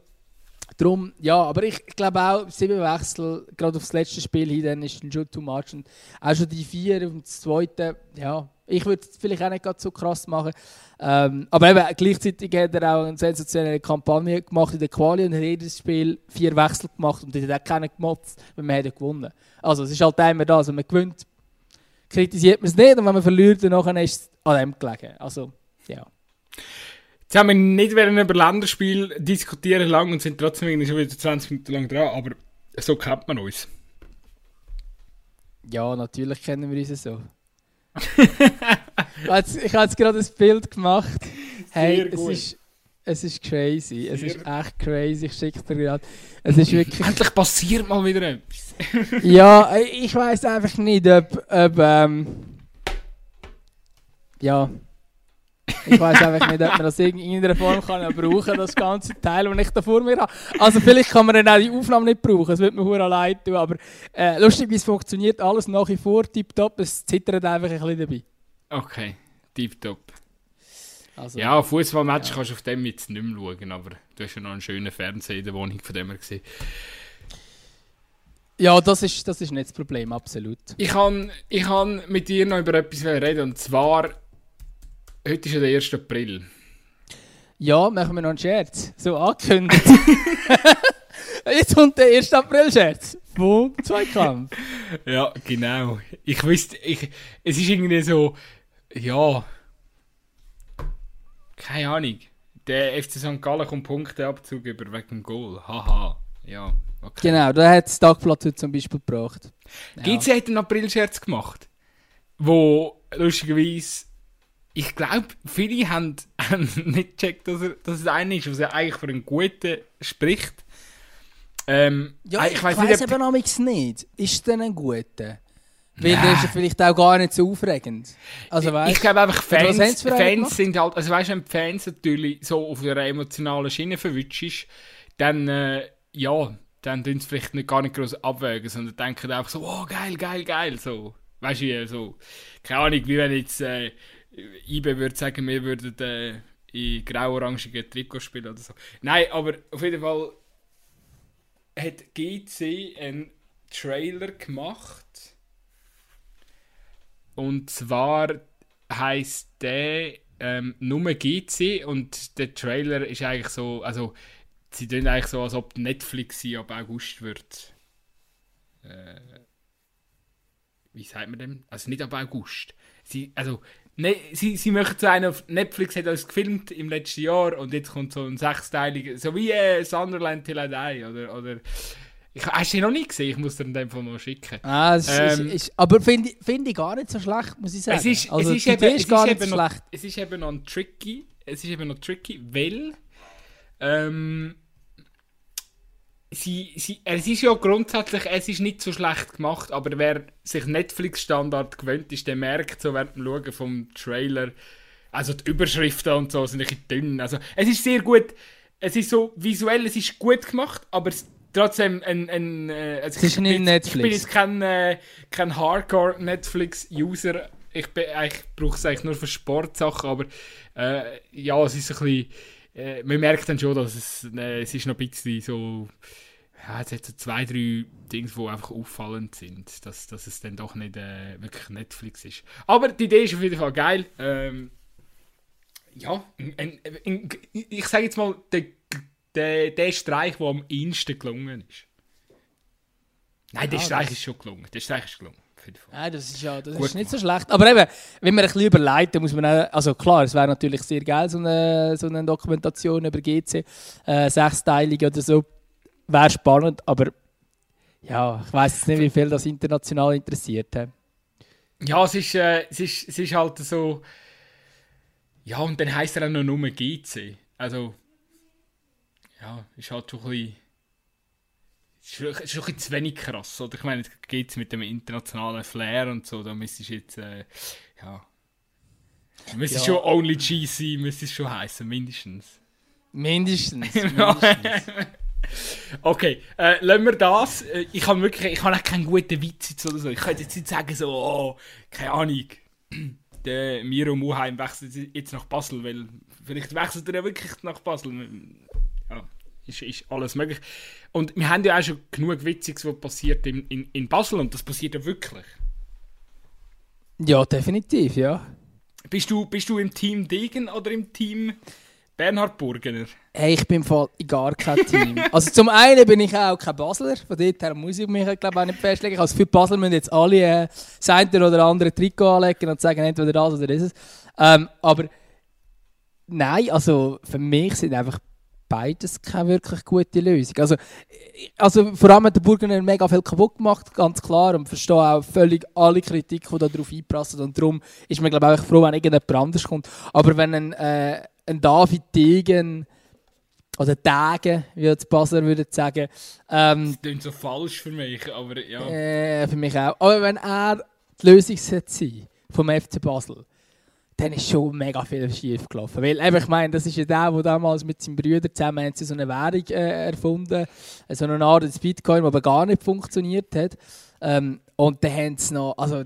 Darum, ja, aber ich, glaube auch, sieben Wechsel, gerade aufs letzte Spiel hin, dann ist dann schon too much. Und auch schon die vier und das zweite, ja, ich würde es vielleicht auch nicht so krass machen. Ähm, aber eben, gleichzeitig hat er auch eine sensationelle Kampagne gemacht in der Quali und hat jedes Spiel vier Wechsel gemacht und hat auch keinen gemotzt, wir haben ja gewonnen. Also es ist halt immer da, also man gewinnt kritisiert man es nicht und wenn man verliert, dann ist es an dem gelegen. Also, ja. Jetzt haben wir nicht während über Länderspiel diskutieren lang und sind trotzdem irgendwie schon wieder 20 Minuten lang dran, aber so kennt man uns. Ja, natürlich kennen wir uns so. ich habe jetzt gerade ein Bild gemacht. Hey, es ist, es ist crazy. Sehr es ist echt crazy. Ich schicke dir gerade. Es ist wirklich. Endlich passiert mal wieder etwas. ja, ich weiß einfach nicht, ob. ob ähm, ja. Ich weiß einfach nicht, ob man das in irgendeiner Form kann brauchen das ganze Teil, das ich da vor mir habe. Also vielleicht kann man dann auch die Aufnahme nicht brauchen, das wird mir hure leid tun, aber äh, lustig, wie es funktioniert, alles nach wie vor tipptopp, es zittert einfach ein bisschen dabei. Okay, tipptopp. Also, ja, Fußballmatch ja. kannst du auf dem jetzt nicht mehr schauen, aber du hast ja noch einen schönen Fernseher in der Wohnung von dem her gesehen. Ja, das ist, das ist nicht das Problem, absolut. Ich kann, ich kann mit dir noch über etwas reden, und zwar Heute ist ja der 1. April. Ja, machen wir noch einen Scherz. So angekündigt. Jetzt kommt der 1. April-Scherz. Boom, Zweikampf. ja, genau. Ich wüsste, ich, es ist irgendwie so, ja. Keine Ahnung. Der FC St. Gallen kommt Punkteabzug über wegen dem Goal. Haha. Ja, okay. Genau, da hat das Tagblatt heute zum Beispiel gebracht. Ja. GC hat einen April-Scherz gemacht, wo lustigerweise ich glaube, viele haben, haben nicht gecheckt, dass, er, dass es einer ist, was er eigentlich für einen Guten spricht. Ähm, ja, ich, ich weiß nicht, eben ob... nicht. Ist denn ein Guter? Weil nee. das ist vielleicht auch gar nicht so aufregend. Also, weißt, ich glaube einfach, Fans, Fans sind halt, also weißt du, wenn Fans natürlich so auf ihrer emotionalen Schiene verwünscht dann, äh, ja, dann tun sie vielleicht nicht gar nicht groß abwägen, sondern denken einfach so, oh, geil, geil, geil, so. Weißt du, so, keine Ahnung, wie wenn jetzt, äh, IBE würde sagen, wir würden äh, in grau-orangigen Trikot spielen oder so. Nein, aber auf jeden Fall hat GC einen Trailer gemacht. Und zwar heißt der ähm, nur GC und der Trailer ist eigentlich so, also sie tun eigentlich so, als ob Netflix ab August wird. Äh, wie sagt man dem? Also nicht ab August. Sie, also Ne, sie, sie möchten so einen auf Netflix hat das gefilmt im letzten Jahr und jetzt kommt so ein sechsteiliger, so wie äh, Sunderland Till I Die oder, oder ich, hast du ihn noch nicht gesehen? Ich muss dir den mal schicken. Ah, es ähm, ist, ist, aber finde ich, find ich gar nicht so schlecht, muss ich sagen. Es ist, also, es ist, eben, ist gar nicht so noch, schlecht. Es ist eben noch tricky, es ist eben noch tricky, weil ähm, sie, sie, es ist ja grundsätzlich, es ist nicht so schlecht gemacht, aber wer sich Netflix-Standard gewöhnt ist, der merkt so während dem Schauen vom Trailer, also die Überschriften und so sind ein bisschen dünn. Also es ist sehr gut, es ist so visuell, es ist gut gemacht, aber es, trotzdem ein, ein äh, also nicht bin, Netflix. Ich bin jetzt kein, äh, kein Hardcore-Netflix-User, ich, ich brauche es eigentlich nur für Sportsachen, aber äh, ja, es ist ein bisschen äh, man merkt dann schon, dass es, äh, es ist noch ein bisschen so, ja, es hat so zwei, drei Dinge, die einfach auffallend sind, dass, dass es dann doch nicht äh, wirklich Netflix ist. Aber die Idee ist auf jeden Fall geil. Ähm, ja, ein, ein, ich sage jetzt mal, der, der, der Streich, der am ehesten gelungen ist. Nein, der ja, Streich ist schon gelungen. Der Streich ist gelungen. Ja, das ist ja das ist nicht so schlecht. Aber eben, wenn man ein bisschen überlegt, dann muss man auch, also klar, es wäre natürlich sehr geil, so eine, so eine Dokumentation über GC, äh, sechsteilig oder so, wäre spannend, aber ja, ich weiß nicht, wie viel das international interessiert. He. Ja, es ist, äh, es, ist, es ist halt so, ja, und dann heisst er auch noch nur GC. Also, ja, ist halt schon ein bisschen ist schon, ist schon ein zu wenig krass, oder? Ich meine, es geht mit dem internationalen Flair und so, da müsste jetzt, äh, ja... Müsste ja. schon Only G sein, müsste es schon heißen, mindestens. Mindestens. mindestens. okay, äh, lassen wir das. Äh, ich habe wirklich, ich habe auch keinen guten Witz oder so. Ich könnte jetzt nicht sagen so, oh, keine Ahnung, der Miro Muheim wechselt jetzt nach Basel, weil vielleicht wechselt er ja wirklich nach Basel. Ist, ist alles möglich. Und wir haben ja auch schon genug Witziges, was passiert in, in, in Basel und das passiert ja wirklich. Ja, definitiv, ja. Bist du, bist du im Team Degen oder im Team Bernhard Burgener. Hey, ich bin im Fall gar kein Team. also zum einen bin ich auch kein Basler, von dort her muss ich mich glaube auch nicht festlegen. Also für Basler müssen jetzt alle äh, das eine oder andere Trikot anlegen und sagen, entweder das oder das. Ähm, aber nein, also für mich sind einfach beides keine wirklich gute Lösung. Also, also vor allem hat der Burgener mega viel kaputt gemacht, ganz klar, und verstehe auch völlig alle Kritik, die darauf einprassen. Und darum ist man, glaube ich, auch froh, wenn irgendjemand anders kommt. Aber wenn ein, äh, ein David Degen oder Tage, wie jetzt Basler würde sagen. Ähm, das klingt so falsch für mich, aber ja. Äh, für mich auch. Aber wenn er die Lösung sein vom FC Basel, dann ist schon mega viel schief gelaufen. Weil, eben, ich meine, das ist ja der, der damals mit seinem Bruder zusammen so eine Währung äh, erfunden, so eine Art Bitcoin, die aber gar nicht funktioniert hat. Ähm, und dann haben sie noch, also,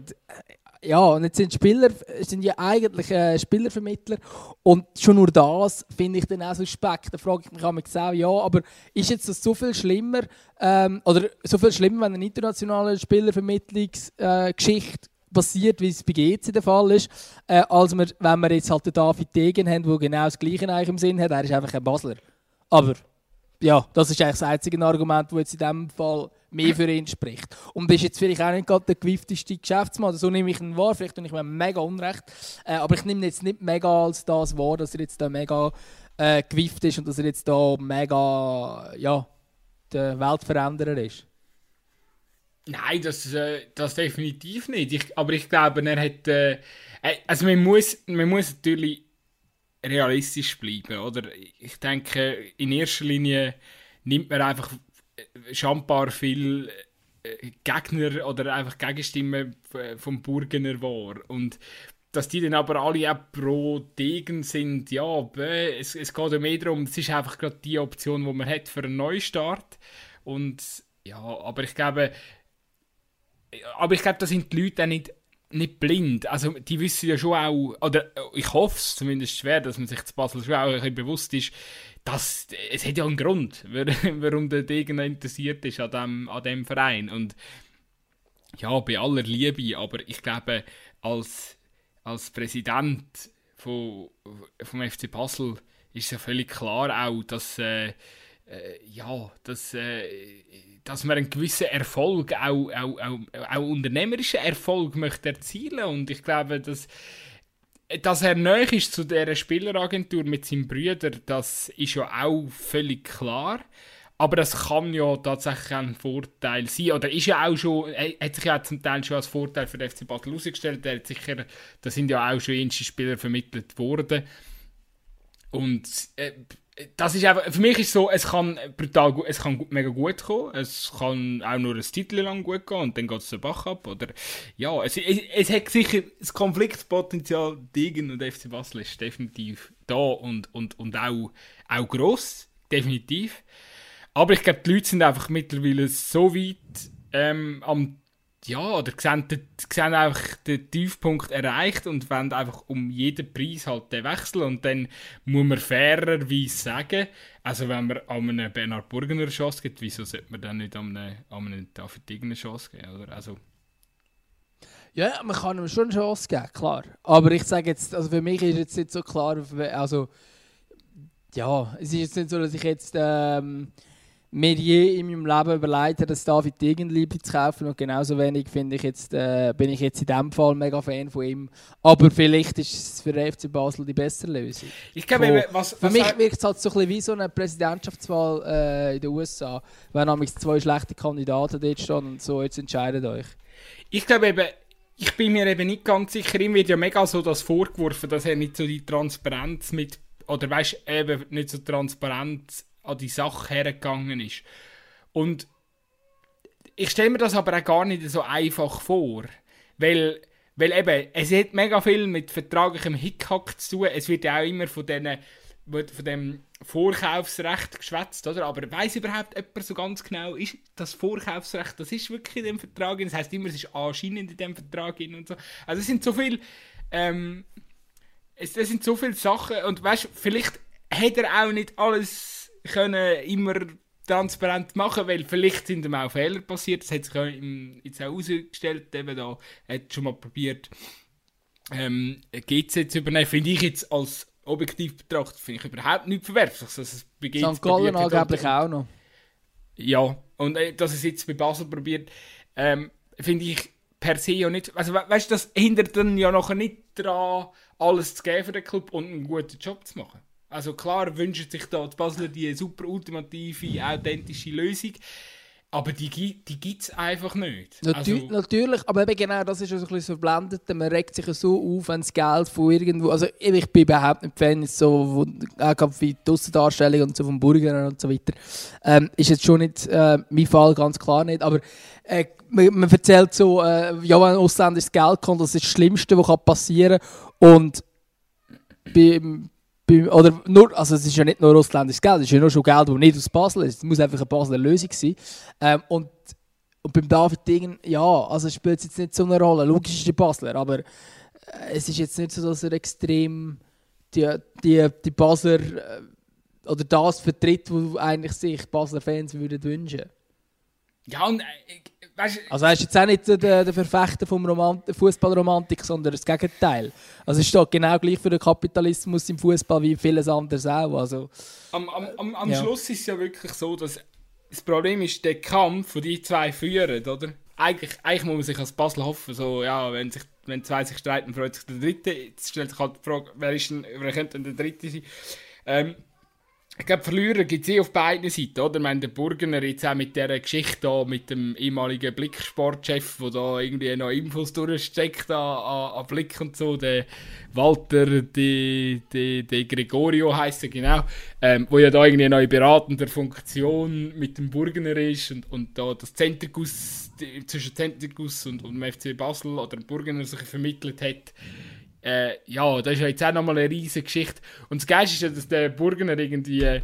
ja, und jetzt sind Spieler, sind ja eigentlich äh, Spielervermittler und schon nur das finde ich dann auch suspekt. Da frage ich mich auch, ja, aber ist jetzt das so viel schlimmer, ähm, oder so viel schlimmer, wenn eine internationale Spielervermittlungsgeschichte äh, passiert, wie es bei GC der Fall ist, äh, als wir, wenn wir jetzt halt den David Degen haben, der genau das Gleiche eigentlich im Sinn hat. Er ist einfach ein Basler. Aber ja, das ist eigentlich das einzige Argument, das jetzt in diesem Fall mehr für ihn spricht. Und ist jetzt vielleicht auch nicht gerade der gewiffteste Geschäftsmann, so nehme ich ihn wahr, vielleicht tue ich mir mega unrecht, äh, aber ich nehme jetzt nicht mega als das wahr, dass er jetzt da mega äh, gewifft ist und dass er jetzt da mega, ja, der Weltveränderer ist. Nein, das, äh, das definitiv nicht. Ich, aber ich glaube, er hat. Äh, also, man muss, man muss natürlich realistisch bleiben, oder? Ich denke, in erster Linie nimmt man einfach schambar viel äh, Gegner oder einfach Gegenstimmen vom Burgener wahr. Und dass die dann aber alle auch pro Degen sind, ja, es, es geht ja mehr darum, es ist einfach gerade die Option, die man hat für einen Neustart. Und ja, aber ich glaube, aber ich glaube, da sind die Leute auch nicht, nicht blind. Also die wissen ja schon auch, oder ich hoffe es zumindest schwer, dass man sich zu Basel schon auch ein bisschen bewusst ist, dass es hat ja einen Grund, warum der Degen interessiert ist an dem, an dem Verein. Und ja, bei aller Liebe, aber ich glaube, als, als Präsident von, vom FC Basel ist ja völlig klar auch, dass äh, äh, ja, dass, äh, dass man einen gewissen Erfolg, auch, auch, auch, auch unternehmerischen Erfolg möchte erzielen und ich glaube, dass dass er neu ist zu dieser Spieleragentur mit seinem Brüder, das ist ja auch völlig klar. Aber das kann ja tatsächlich ein Vorteil sein. Oder ist ja auch schon, hat sich ja zum Teil schon als Vorteil für den FC Basel herausgestellt. Der hat sicher, da sind ja auch schon ähnliche Spieler vermittelt worden. Und äh, das ist einfach, für mich ist so, es kann brutal gut, es kann mega gut kommen, es kann auch nur ein Titel lang gut gehen und dann geht es den Bach ab, oder, ja, es, es, es hat sicher, das Konfliktpotenzial Degen und FC Basel ist definitiv da und, und, und auch, auch gross, definitiv, aber ich glaube, die Leute sind einfach mittlerweile so weit ähm, am ja, oder sehen, sehen einfach den Tiefpunkt erreicht und wollen einfach um jeden Preis halt den Wechsel und dann muss man fairerweise sagen, also wenn man an einen Bernhard Burgener eine Chance gibt, wieso sollte man dann nicht an einen, an einen David Degen eine Chance geben, oder? Also... Ja, man kann ihm schon eine Chance geben, klar. Aber ich sage jetzt, also für mich ist jetzt nicht so klar, also ja, es ist jetzt nicht so, dass ich jetzt ähm, mir je in meinem Leben überlegt habe, dass David Degenliebe zu kaufen und genauso wenig finde ich jetzt, äh, bin ich jetzt in diesem Fall mega Fan von ihm. Aber vielleicht ist es für den FC Basel die bessere Lösung. Ich glaube, was, was, Für mich wirkt es halt so ein bisschen wie so eine Präsidentschaftswahl äh, in den USA, wenn nämlich zwei schlechte Kandidaten dort stehen und so, jetzt entscheidet euch. Ich glaube eben, ich bin mir eben nicht ganz sicher, ihm wird ja mega so das vorgeworfen, dass er nicht so die Transparenz mit, oder weißt eben nicht so transparent an die Sache hergegangen ist. Und ich stelle mir das aber auch gar nicht so einfach vor, weil, weil eben, es hat mega viel mit vertraglichem Hickhack zu tun. Es wird ja auch immer von, denen, von dem Vorkaufsrecht geschwätzt, oder? Aber weiß überhaupt jemand so ganz genau, ist das Vorkaufsrecht, das ist wirklich in dem Vertrag, das heißt immer, es ist anscheinend in dem Vertrag und so. Also es sind so viele, ähm, es, es sind so viele Sachen und weißt, vielleicht hat er auch nicht alles können immer transparent machen, weil vielleicht sind ihm auch Fehler passiert. Das hat sich jetzt auch herausgestellt, eben da hat schon mal probiert, ähm, GC zu übernehmen. Finde ich jetzt als objektiv betrachtet, finde ich überhaupt nicht verwerflich. Also, es St. Gallen angeblich auch noch. Ja, und äh, dass es jetzt bei Basel probiert, ähm, finde ich per se ja nicht. Also, we weißt du, das hindert dann ja nachher nicht daran, alles zu geben für den Club und einen guten Job zu machen. Also, klar wünschen sich da die Basler die super ultimative, authentische Lösung. Aber die, die gibt es einfach nicht. Natür also, natürlich, aber eben genau das ist so ein bisschen verblendet. Man regt sich so auf, wenn das Geld von irgendwo. Also ich bin überhaupt nicht Fan so auch wie die Aussendarstellung und so vom Burger und so weiter. Ähm, ist jetzt schon nicht äh, mein Fall, ganz klar nicht. Aber äh, man, man, erzählt so, äh, ja, wenn ein Ausländer das Geld kommt, das ist das Schlimmste, was passieren kann. Und oder nur, also es ist ja nicht nur ausländisches Geld, es ist ja nur schon Geld, das nicht aus Basel ist. Es muss einfach eine Basler Lösung sein. Ähm, und, und beim David Dingen, ja, also spielt es jetzt nicht so eine Rolle. Logisch ist er Basler, aber äh, es ist jetzt nicht so, dass er extrem die, die, die Basler äh, oder das vertritt, was eigentlich sich Basler Fans würden wünschen. Ja, und äh, weißt, also er ist jetzt auch nicht der, der Verfechter vom Fußballromantik, sondern das Gegenteil. Also es steht genau gleich für den Kapitalismus im Fußball wie vieles anderes auch. Also, am am, am, am ja. Schluss ist es ja wirklich so, dass das Problem ist, der Kampf, den die zwei führen, oder? Eigentlich, eigentlich muss man sich als Basel hoffen, so, ja, wenn, sich, wenn zwei sich streiten, freut sich der Dritte. Jetzt stellt sich halt die Frage, wer, ist denn, wer könnte denn der Dritte sein? Ähm, ich glaube, Verlierer gibt es eh auf beiden Seiten, oder? Ich meine, der Burgener jetzt auch mit dieser Geschichte da, mit dem ehemaligen Blicksportchef, der da irgendwie noch Infos durchsteckt an, an, an Blick und so, der Walter De Gregorio heisst er genau, ähm, wo ja da irgendwie eine neue beratende Funktion mit dem Burgener ist und, und da das Zentrikus, zwischen Zentrikus und, und dem FC Basel oder dem Burgener sich vermittelt hat. Äh, ja, das ist ja jetzt auch nochmal eine riesige Geschichte. Und das Geist ist ja, dass der Burgener irgendwie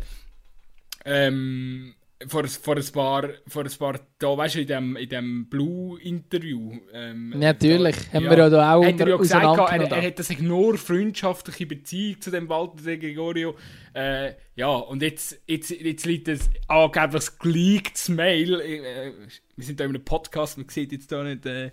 ähm, vor, vor, ein paar, vor ein paar da, weißt du, in dem, in dem Blue-Interview. Ähm, Natürlich, da, haben ja, wir ja da auch hat er, ja gesagt, er, er hat sich nur freundschaftliche Beziehung zu dem Walter de Gregorio. Äh, ja, und jetzt, jetzt, jetzt liegt es angeblich geleaktes Mail. Äh, wir sind da in einem Podcast, man sieht jetzt da nicht äh,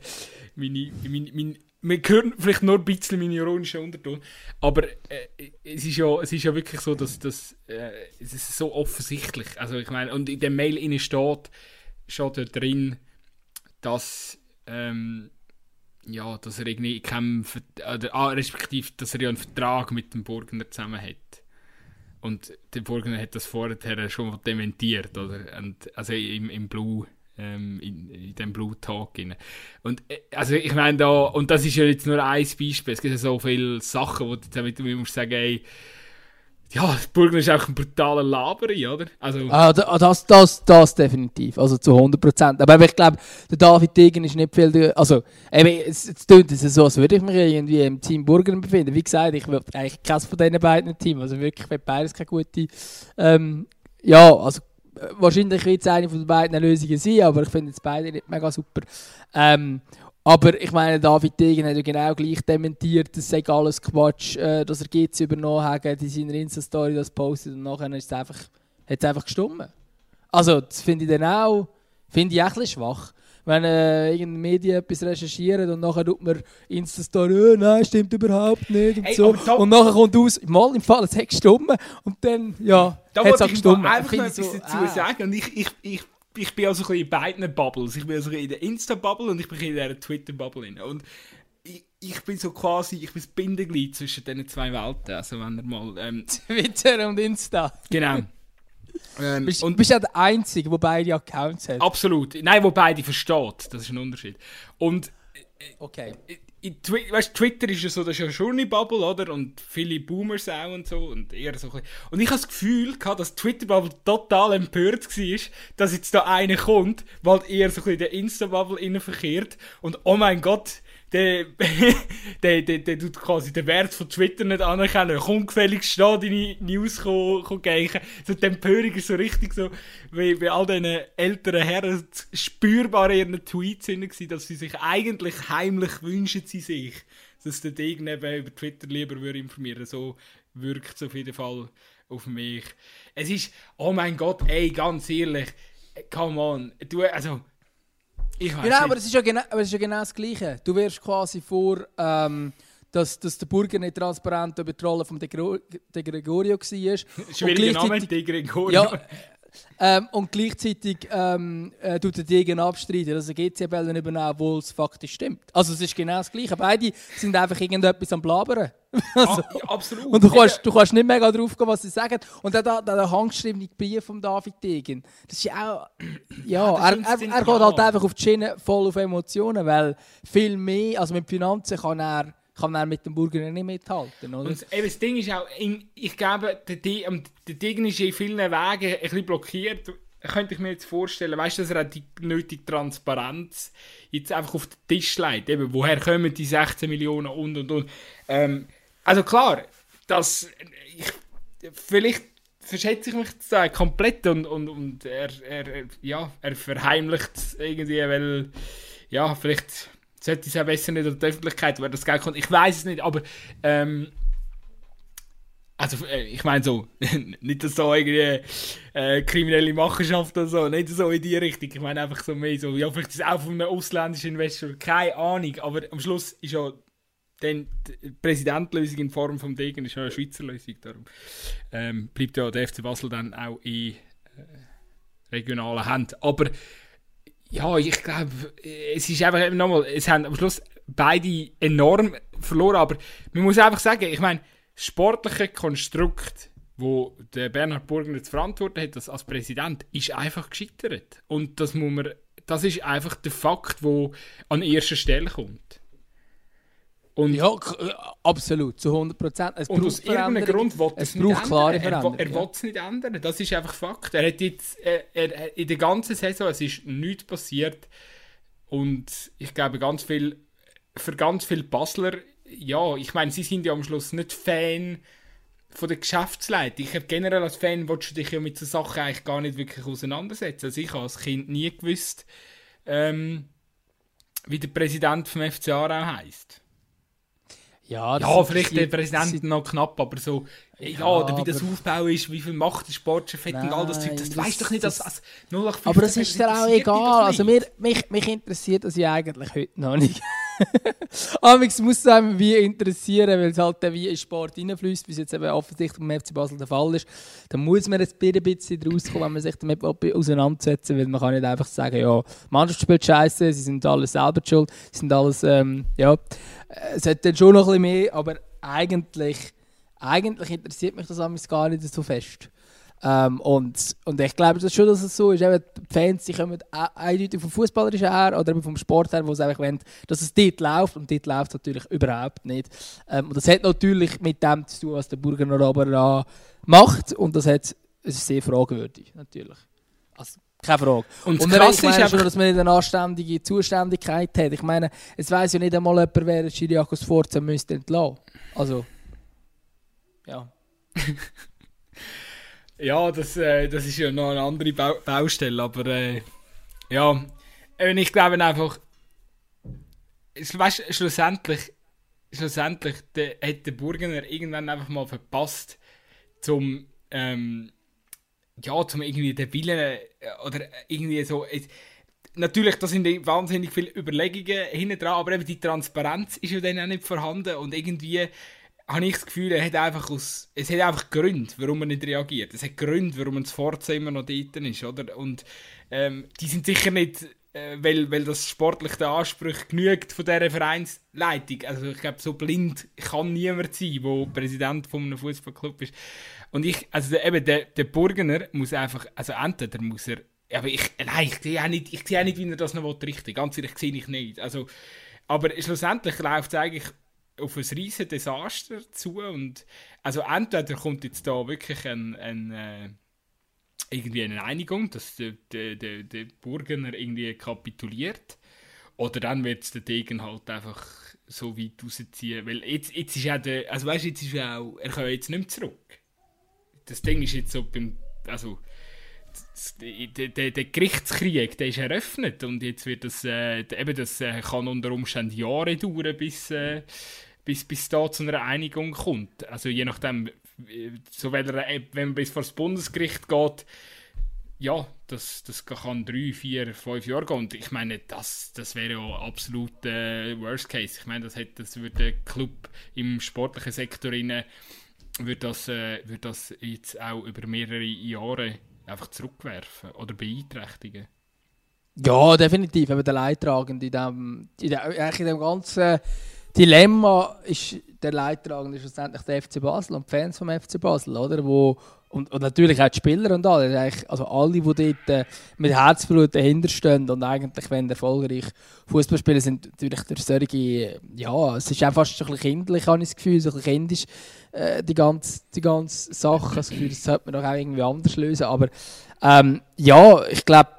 meine, meine, meine man hört vielleicht nur ein bisschen meine ironischen Unterton, aber äh, es, ist ja, es ist ja wirklich so, dass, dass äh, es ist so offensichtlich, also ich meine, und in der Mail innen steht schon da drin, dass ähm, ja, dass er irgendwie keinen, oder, ah, respektive, dass er ja einen Vertrag mit dem Burgener zusammen hat. Und der Burgener hat das vorher schon dementiert, oder? Und, also im, im Blue ähm, in, in dem Blue Talk. Und äh, also ich meine da, und das ist ja jetzt nur ein Beispiel, es gibt ja so viele Sachen, wo du damit musst sagen, ey, ja, Burger ist auch ein brutaler Laberi, oder? Also, ah, das, das, das definitiv, also zu 100%. Aber ich glaube, der David Degen ist nicht viel, also eben, es, es klingt es so, als würde ich mich irgendwie im Team Burger befinden. Wie gesagt, ich will eigentlich keines von diesen beiden Teams, also wirklich, ich beides keine gute, ähm, ja, also wahrscheinlich wird es eine von den beiden Lösungen sein, aber ich finde jetzt beide nicht mega super. Ähm, aber ich meine, David Degen hat ja genau gleich dementiert, das sei alles Quatsch, äh, dass er GC übernommen hat, in seiner Insta-Story das postet und nachher ist es einfach, hat es einfach gestummen. Also, das finde ich dann auch, finde ich auch ein bisschen schwach wenn äh, irgendeine Medien etwas recherchieren und nachher tut man Insta-Story, oh, nein, stimmt überhaupt nicht und Ey, so. Und nachher kommt aus, mal im Fall, es hat gestummen und dann, ja, da hat es auch gestummen. einfach noch etwas so, dazu ah. sagen und ich, ich, ich, ich bin also in beiden Bubbles. Ich bin also in der Insta-Bubble und ich bin in der Twitter-Bubble. Und ich, ich, bin so quasi, ich bin das Bindeglied zwischen diesen zwei Welten. Also wenn er mal... Ähm, Twitter und Insta. Genau. Ähm, bist, und bist ja der Einzige, der beide Accounts hat. Absolut. Nein, wo beide versteht. Das ist ein Unterschied. Und. Äh, okay. Twi weißt, Twitter ist ja so, das ist ja schon eine Bubble, oder? Und viele Boomers auch und so. Und eher so Und ich habe das Gefühl gehabt, dass Twitter-Bubble total empört war, dass jetzt da einer kommt, weil eher so ein bisschen der Insta-Bubble verkehrt. Und oh mein Gott, der, der, der, der tut quasi den Wert von Twitter nicht anerkennen. Komm gefälligst da deine News gehen. So die Empörung ist so richtig so, wie bei all diesen älteren Herren spürbar in ihren Tweets waren, dass sie sich eigentlich heimlich wünschen sie sich, dass der Degen eben über Twitter lieber würde informieren. So wirkt es auf jeden Fall auf mich. Es ist, oh mein Gott, ey, ganz ehrlich, come on, du, also, ich weiß genau, aber es, ist ja genau, aber es ist ja genau das Gleiche. Du wirst quasi vor, ähm, dass, dass der Burger nicht transparent über die Rolle von De, De Gregorio war. Schwieriger Name, De Gregorio. Ja, ähm, und gleichzeitig ähm, äh, tut der Degen abstreiten, dass er GC-Bällen übernehmen, obwohl es faktisch stimmt. Also es ist genau das Gleiche. Beide sind einfach irgendetwas am Blabern. also, ah, absolut. Und du kannst, du kannst nicht mega drauf gehen, was sie sagen. Und dann der, der handgeschriebene Brief von David Degen. Das ist auch... Ja, ja er, er, er geht halt einfach auf die Schiene voll auf Emotionen, weil viel mehr, also mit Finanzen kann er kann er mit dem Burger nicht mithalten. Oder? Und das Ding ist auch, ich glaube, der, der Ding ist in vielen Wegen ein bisschen blockiert. Könnte ich mir jetzt vorstellen, weißt du, dass er auch die nötige Transparenz jetzt einfach auf den Tisch legt. Eben, woher kommen die 16 Millionen und und und. Ähm, also klar, dass ich, vielleicht verschätze ich mich da komplett und, und, und er, er, ja, er verheimlicht irgendwie, weil ja, vielleicht sollte es auch besser nicht an die Öffentlichkeit, weil das Geld kommt. Ich weiß es nicht, aber ähm, also äh, ich meine so, nicht so irgendwie äh, kriminelle Machenschaft oder so, nicht so in die Richtung. Ich meine einfach so mehr so, ja vielleicht ist es auch von einem ausländischen Investor, keine Ahnung, aber am Schluss ist ja dann die Präsidentlösung in Form vom Degen ist ja eine Schweizer Lösung, darum ähm, bleibt ja der FC Basel dann auch in äh, regionalen Händen. Aber ja, ich glaube, es ist einfach nochmal, es haben am Schluss beide enorm verloren, aber man muss einfach sagen, ich meine, das sportliche Konstrukt, wo der Bernhard Burgner zu verantworten hat, das als Präsident, ist einfach gescheitert. Und das muss man, das ist einfach der Fakt, der an erster Stelle kommt. Und ja, äh, absolut, zu 100 Prozent. Und aus irgendeinem Grund will es, es braucht klare Er, er will es nicht ändern. Das ist einfach Fakt. Er hat jetzt er, er, in der ganzen Saison es ist nichts passiert. Und ich glaube, ganz viel, für ganz viele Basler, ja, ich meine, sie sind ja am Schluss nicht Fan von der Geschäftsleitung. Ich habe generell als Fan, willst du dich ja mit so Sachen eigentlich gar nicht wirklich auseinandersetzen. Also ich habe als Kind nie gewusst, ähm, wie der Präsident vom FCA auch heisst. Ja, ja vielleicht der Präsident noch knapp, aber so, ja, oder wie das Aufbau ist, wie viel Macht der Sportchef hat und all das Zeug, das, das weißt doch nicht, dass als 0 Aber das ist dir auch egal, also mir, mich, mich interessiert das ja eigentlich heute noch nicht. Es muss einem wie interessieren, weil es halt wie in Sport reinfließt, wie es jetzt eben offensichtlich beim FC Basel der Fall ist. Dann muss man jetzt ein bisschen rauskommen, wenn man sich damit auseinandersetzen weil man kann nicht einfach sagen, ja, die Mannschaft spielt scheiße, sie sind alle selber schuld, sie sind alles, ähm, ja, es hat dann schon noch ein bisschen mehr, aber eigentlich, eigentlich interessiert mich das gar nicht so fest. Ähm, und, und ich glaube das schon, dass es so ist. Eben, die Fans die kommen eindeutig vom Fußballerischen her oder vom Sport her, wo sie einfach wollen, dass es dort läuft. Und dort läuft es natürlich überhaupt nicht. Ähm, und das hat natürlich mit dem zu tun, was der Burger noch aber macht. Und das hat, es ist sehr fragwürdig, natürlich. Also, keine Frage. Und, und krass ist schon, dass man nicht eine anständige Zuständigkeit hat. Ich meine, es weiß ja nicht einmal jemand, wer Chiriakos Forza müsste entlassen. Also, ja. Ja, das, äh, das ist ja noch eine andere Bau Baustelle, aber äh, ja, ich glaube einfach, weißt, schlussendlich, schlussendlich der, hat der Burgener irgendwann einfach mal verpasst, zum, ähm, ja, zum irgendwie den Willen äh, oder irgendwie so. Natürlich, da sind wahnsinnig viele Überlegungen hinten dran, aber eben die Transparenz ist ja dann auch nicht vorhanden und irgendwie habe ich das Gefühl, er hat einfach aus, es hat einfach Gründe, warum er nicht reagiert. Es hat Gründe, warum ein Sforza immer noch dort ist, oder? Und ähm, die sind sicher nicht, äh, weil, weil das sportlich den Ansprüchen genügt von dieser Vereinsleitung. Also ich glaube, so blind kann niemand sein, der Präsident von einem Fußballclub ist. Und ich, also eben, der, der Burgener muss einfach, also entweder muss er, aber ich, nein, ich sehe auch nicht, ich sehe auch nicht, wie er das noch richtig Ganz ehrlich, sehe ich nicht. Also, aber schlussendlich läuft es eigentlich auf ein riesiges Desaster zu und also entweder kommt jetzt da wirklich ein, ein äh, irgendwie eine Einigung, dass der, der, der, der Burgener irgendwie kapituliert oder dann wird es der Degen halt einfach so weit rausziehen, weil jetzt, jetzt ist ja der, also weißt jetzt ist ja auch, er kann jetzt nicht mehr zurück. Das Ding ist jetzt so beim, also der, der, der, Gerichtskrieg, der ist eröffnet und jetzt wird das, äh, eben das äh, kann unter Umständen Jahre dauern, bis, äh, bis, bis da zu einer Einigung kommt. Also je nachdem, so wenn, er, wenn man bis vor das Bundesgericht geht, ja, das, das kann drei, vier, fünf Jahre gehen. Und ich meine, das, das wäre ja absolut äh, Worst Case. Ich meine, das, hat, das würde der Club im sportlichen Sektor rein, würde das, äh, würde das jetzt auch über mehrere Jahre einfach zurückwerfen oder beeinträchtigen. Ja, definitiv. Aber der Leidtragende in dem, in dem, in dem ganzen Dilemma ist der Leidtragende schlussendlich der FC Basel und die Fans vom FC Basel, oder? Wo, und, und natürlich auch die Spieler und alle. Also alle, die dort äh, mit Herzblut dahinter stehen und eigentlich, wenn erfolgreich Fußball spielen, sind natürlich durch solche, ja, es ist einfach fast ein bisschen kindlich, habe ich das Gefühl, so ein bisschen kindisch, äh, die, ganze, die ganze Sache. Das Gefühl, das sollte man doch auch irgendwie anders lösen. Aber ähm, ja, ich glaube,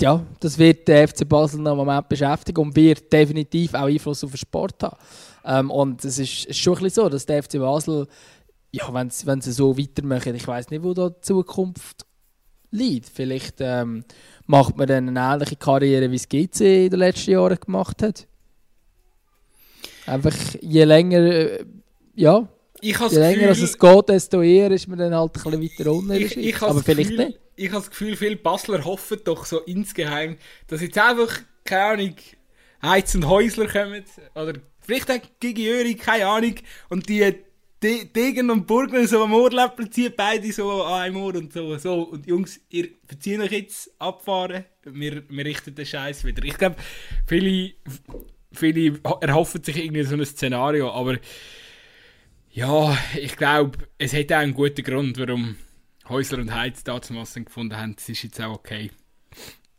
ja, das wird der FC Basel noch im Moment beschäftigen und wird definitiv auch Einfluss auf den Sport haben. Ähm, und es ist, schon ein bisschen so, dass der FC Basel, ja, wenn sie so weitermachen, ich weiß nicht, wo da die Zukunft liegt. Vielleicht ähm, macht man dann eine ähnliche Karriere, wie es GC in den letzten Jahren gemacht hat. Einfach je länger, äh, ja, je länger Gefühl, es geht, desto eher ist man dann halt ein bisschen weiter unten. Ich, ich Aber vielleicht Gefühl, nicht ich habe das Gefühl, viele Basler hoffen doch so insgeheim, dass jetzt einfach, keine Ahnung, Heiz und Häusler kommen. Oder vielleicht auch Gigi Öri, keine Ahnung. Und die Degen und Burgen so am Ohrläppel ziehen, beide so an einem Ohr und so. so. Und Jungs, ihr verziehen euch jetzt abfahren. Wir, wir richten den Scheiß wieder. Ich glaube, viele, viele erhoffen sich irgendwie so ein Szenario, aber ja, ich glaube, es hätte auch einen guten Grund, warum Häusler und Heiz damals gefunden haben, es ist jetzt auch okay.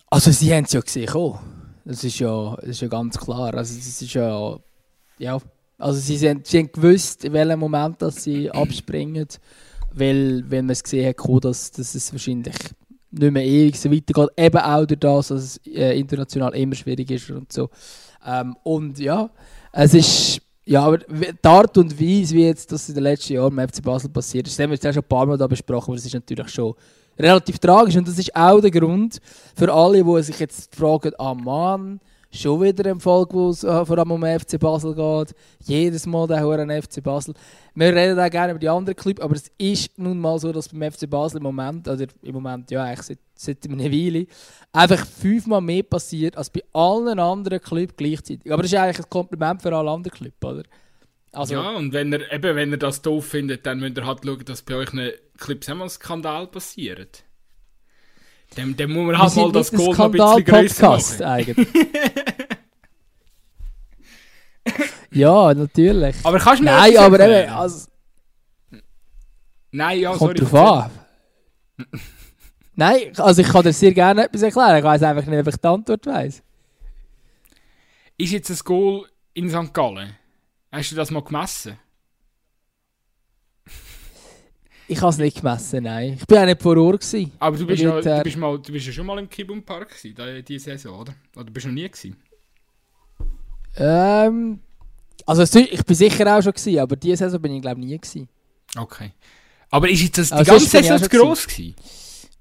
Also sie haben es ja gesehen, oh. das, ist ja, das ist ja ganz klar. Also das ist ja, ja, also sie, sind, sie haben gewusst, in welchem Moment dass sie abspringen, weil, weil man es gesehen hat, dass, dass es wahrscheinlich nicht mehr ewig so weitergeht. Eben auch durch das, dass es äh, international immer schwierig ist und so. Ähm, und ja, es ist ja, aber die Art und Weise, wie jetzt das in den letzten Jahren im FC Basel passiert ist, das haben wir jetzt schon ein paar Mal da besprochen, aber das ist natürlich schon relativ tragisch. Und das ist auch der Grund für alle, die sich jetzt fragen, ah Mann, schon wieder ein Folge, wo es äh, vor allem um FC Basel geht. Jedes Mal der Huren FC Basel. Wir reden auch gerne über die anderen Clubs, aber es ist nun mal so, dass beim FC Basel im Moment, oder im Moment, ja, eigentlich seit, seit einer Weile, einfach fünfmal mehr passiert als bei allen anderen Clubs gleichzeitig. Aber das ist eigentlich ein Kompliment für alle anderen Clubs, oder? Also, ja, und wenn ihr, eben, wenn ihr das doof findet, dann müsst ihr halt schauen, dass bei euch einen Clubs immer ein Skandal passiert. Dann, dann muss man halt mal das Goal noch ein bisschen größer machen. eigentlich. ja, natürlich. Aber kannst du mir Nein, aber eben, also... Nein, ja, Kommt sorry. Drauf an. Nein, also ich kann dir sehr gerne etwas erklären. Ich weiß einfach nicht, ob ich die Antwort weiss. Ist jetzt ein Goal in St. Gallen? Hast du das mal gemessen? Ich habe es nicht gemessen, nein. Ich bin auch nicht vor Ort. Gewesen. Aber du bist, ja, du, bist mal, du bist ja schon mal im Kibum Park gewesen, diese Saison, oder? Oder bist du noch nie gewesen? Ähm, also ich bin sicher auch schon gewesen, aber diese Saison bin ich glaube nie gewesen. Okay. Aber ist jetzt das die also ganze Saison zu gross gewesen?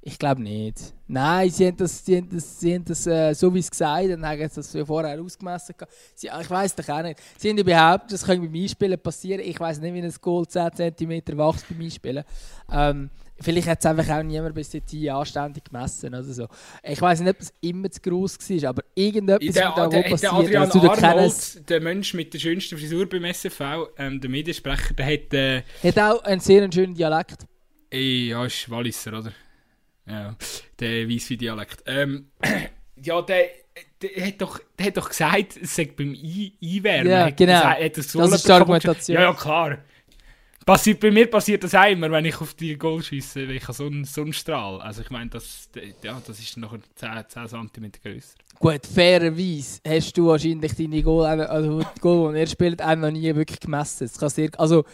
Ich glaube nicht. Nein, sie haben das, sie haben das, sie haben das äh, so wie es gesagt dann haben sie das vorher ausgemessen. Sie, ich weiß doch auch nicht. Sie haben behauptet, das könnte beim Einspielen passieren. Ich weiß nicht, wie ein Goal 10 cm wächst beim Einspielen. Ähm, vielleicht hat es einfach auch niemand bis jetzt hier anständig gemessen oder so. Ich weiß nicht, ob es immer zu groß war, aber irgendetwas der, da, wo passiert. Der Adrian also, Arnold, der Mensch mit der schönsten Frisur beim SFV, ähm, der Mediensprecher, der hat... Äh, hat auch einen sehr schönen Dialekt. Ey, ja, ist Walliser, oder? Ja, der Weisswein-Dialekt. Ähm, ja, der, der, hat doch, der hat doch gesagt, es sagt beim Einwärmen. Ja, genau. Gesagt, hat das, so das ist die Argumentation. Ja, ja, klar. Passiert, bei mir passiert das auch immer, wenn ich auf die Goal schieße, weil ich so einen Sonnenstrahl. Also ich meine, das, ja, das ist noch 10, 10 cm grösser. Gut, fairerweise hast du wahrscheinlich deine Goal, also die Goal, die er spielt, auch noch nie wirklich gemessen. Das kann also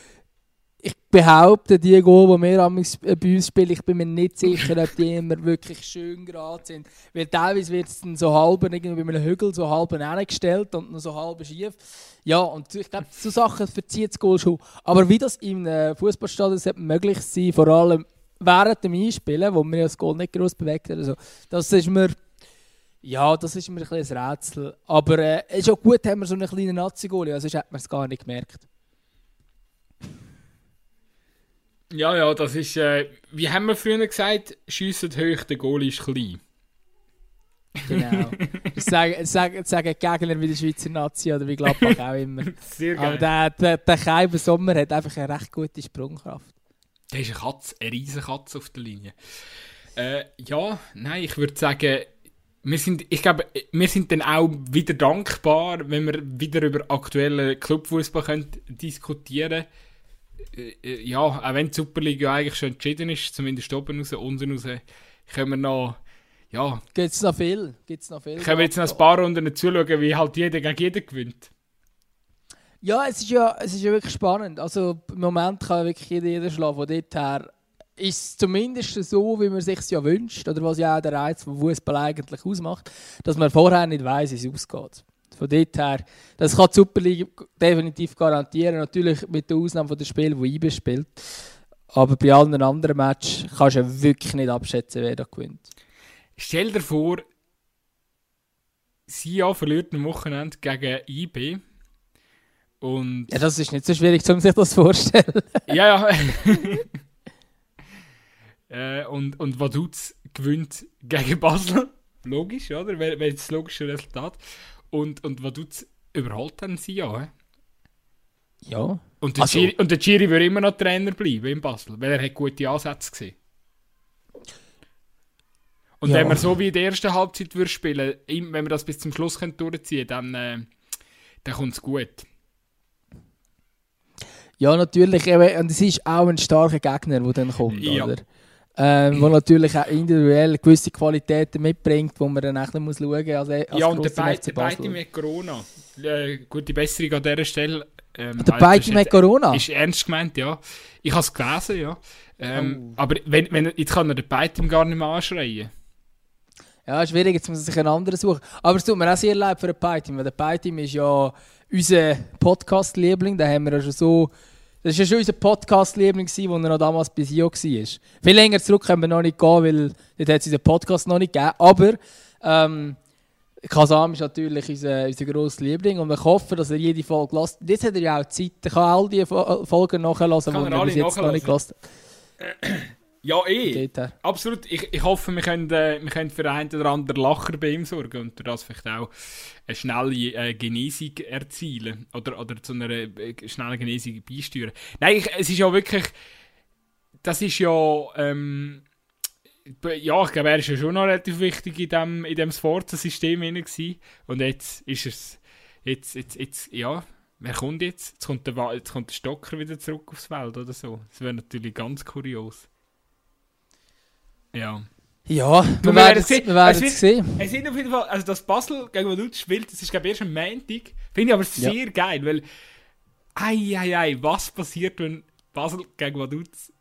ich behaupte, die Goal, die wir äh, bei uns spielen, ich bin mir nicht sicher, ob die immer wirklich schön gerade sind. Weil teilweise wird es dann so halb irgendwie bei einem Hügel so halb gestellt und noch so halb schief. Ja, und ich glaube, so Sachen verzieht das Goal schon. Aber wie das im Fußballstadion möglich sein vor allem während dem Einspielen, wo man das Goal nicht groß bewegt hat, also, das ist mir ja, das ist mir ein, ein Rätsel. Aber äh, es ist auch gut, haben wir so einen kleinen Nazi-Goal, also hat man es gar nicht gemerkt. Ja, ja, das ist, äh, wie haben wir früher gesagt, schiessen hoch, der Goal ist klein. Genau. Sagen, sagen, sagen Gegner wie der Schweizer Nazi oder wie Gladbach auch immer. Sehr Aber geil. der, der, der Keiber Sommer hat einfach eine recht gute Sprungkraft. Der ist eine Katze, eine riesige Katze auf der Linie. Äh, ja, nein, ich würde sagen, wir sind, ich glaube, wir sind dann auch wieder dankbar, wenn wir wieder über aktuellen Clubfußball können diskutieren äh, Ja, auch wenn die Superliga eigentlich schon entschieden ist, zumindest oben raus, unten raus, können wir noch, ja, Gibt es noch viel? Gibt's noch viel? können wir jetzt noch ein paar Runden zuschauen, wie halt jeder gegen jeden gewinnt. Ja, es ist ja, es ist ja wirklich spannend. Also im Moment kann wirklich jeder, jeder schlafen. Von dort her ist es zumindest so, wie man sich ja wünscht, oder was ja auch der Reiz von Fußball eigentlich ausmacht, dass man vorher nicht weiß, wie es ausgeht. Von dort her, das kann die Superliga definitiv garantieren, natürlich mit der Ausnahme von den Spielen, die IBE spielt. Aber bei allen anderen Matches kannst du ja wirklich nicht abschätzen, wer da gewinnt. Stell dir vor, Sia verliert am Wochenende gegen IB. Und Ja, das ist nicht so schwierig, um sich das vorzustellen. Ja, ja. äh, und, und Vaduz gewinnt gegen Basel. Logisch, oder? Wäre wär das logische Resultat. Und, und Vaduz überholt dann sie ja. Ja. Und der, Also- Giri, und der Giri würde immer noch Trainer bleiben in Basel, weil er hat gute Ansätze gesehen. Und Ja. wenn wir so wie in der ersten Halbzeit würde spielen, wenn wir das bis zum Schluss können durchziehen können, dann, äh, dann kommt es gut. Ja, natürlich. eben, Und es ist auch ein starker Gegner, der dann kommt. Ja. Oder? Ähm, wo natürlich auch individuell gewisse Qualitäten mitbringt, wo man dann echt noch muss schauen muss. Als, als ja, und der Basel. Beite mit Corona. Äh, gute Besserung an dieser Stelle. Ähm, Der Beite ist mit Corona? Ist ernst gemeint, ja. Ich habe es gelesen, ja. Ähm, Oh. Aber wenn, wenn, jetzt kann er den Beite gar nicht mehr anschreien. Ja, schwierig, jetzt muss man sich einen anderen suchen. Aber es tut mir auch sehr leid für den Peitim, weil der Peitim ist ja unser Podcast-Liebling. Da haben wir ja schon so. Das war schon unser Podcast-Liebling, wo er noch damals bei SIO war. Viel länger zurück können wir noch nicht gehen, weil dort hat es unseren Podcast noch nicht gegeben. Aber ähm, Kasam ist natürlich unser, unser grosser Liebling und ich hoffe, dass er jede Folge lässt. Jetzt hat er ja auch Zeit, er kann all die Fo- Folgen nachhören, die er bis jetzt noch nicht gelassen Ja, eh. Absolut. Ich, ich hoffe, wir können, äh, wir können für einen oder anderen Lacher bei ihm sorgen und durch das vielleicht auch eine schnelle äh, Genesung erzielen. Oder, oder zu einer äh, schnellen Genesung beisteuern. Nein, ich, es ist ja wirklich. Das ist ja. Ähm, ja, ich glaube, er ist ja schon noch relativ wichtig in dem, in dem Sforza-System. Und jetzt ist es. Jetzt, jetzt, jetzt, ja. Wer kommt jetzt? Jetzt kommt der, jetzt kommt der Stocker wieder zurück aufs Feld oder so. Das wäre natürlich ganz kurios. Ja. Ja, wir wir werden es sehen. Es es sehen. Es sind auf jeden Fall, also das Basel gegen Vaduz spielt, das ist glaube ich erst am Montag. Finde ich aber sehr geil, weil ei, ei, ei, was passiert, wenn Basel gegen Vaduz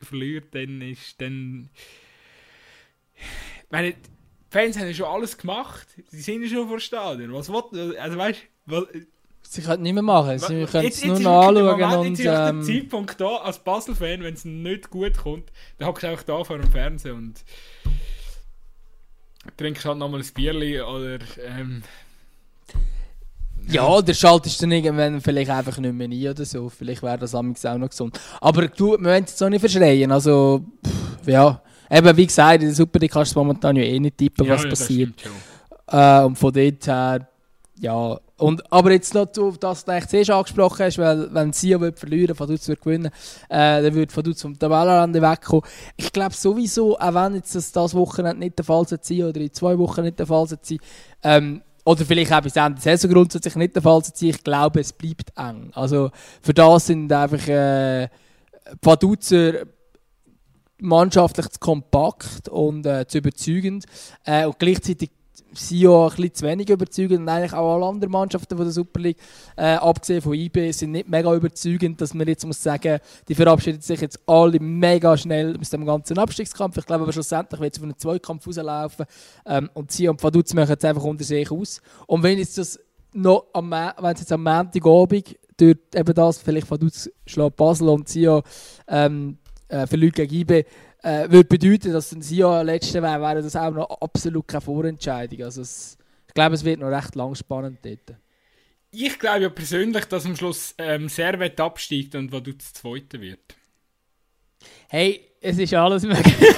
verliert, dann ist dann... Ich meine, die Fans haben ja schon alles gemacht, sie sind ja schon vor Stadion. Was will, also weißt du, Sie können nicht mehr machen. Sie können es nur ist noch anschauen Moment, und Jetzt ist ähm, der Zeitpunkt da, als Basel-Fan, wenn es nicht gut kommt, dann hockst du einfach da vor dem Fernsehen und trinkst halt nochmal ein Bierli oder ähm, ja, der schaltest dann irgendwann vielleicht einfach nicht mehr ein oder so. Vielleicht wäre das amigs auch noch gesund. Aber du, wir wollen es jetzt auch nicht verschreien. Also, pff, ja. Eben, wie gesagt, in der Super kannst du momentan ja eh nicht tippen, was ja, passiert. stimmt schon. Äh, und von dort her, ja. Und, aber jetzt noch auf das, was du zuerst angesprochen hast, weil wenn wird verlieren, Vaduz wird gewinnen, äh, dann wird Vaduz vom Tabellenrande wegkommen. Ich glaube sowieso, auch wenn jetzt das, das Wochenende nicht der Fall sein oder in zwei Wochen nicht der Fall sein ähm, oder vielleicht auch bis Ende der Saison grundsätzlich nicht der Fall sein ich glaube, es bleibt eng. Also für das sind einfach äh, Vaduzer mannschaftlich zu kompakt und äh, zu überzeugend. Äh, und gleichzeitig ja ein bisschen zu wenig überzeugend. Und eigentlich auch alle anderen Mannschaften von der Super League, äh, abgesehen von IB, sind nicht mega überzeugend, dass man jetzt muss sagen, die verabschieden sich jetzt alle mega schnell aus dem ganzen Abstiegskampf. Ich glaube aber schlussendlich wird es auf einen Zweikampf rauslaufen. Ähm, und sie und Vaduz machen jetzt einfach unter sich aus. Und wenn jetzt das noch am, wenn es jetzt am Montagabend durch eben das, vielleicht Vaduz schlägt Basel und Sia ähm, äh, verliert gegen IB, äh, würde bedeuten, dass ein Sia letzter wäre, wäre das auch noch absolut keine Vorentscheidung. Also es, ich glaube, es wird noch recht lang spannend dort. Ich glaube ja persönlich, dass am Schluss ähm, Servet absteigt und Vaduz Zweiter wird. Hey, es ist alles möglich.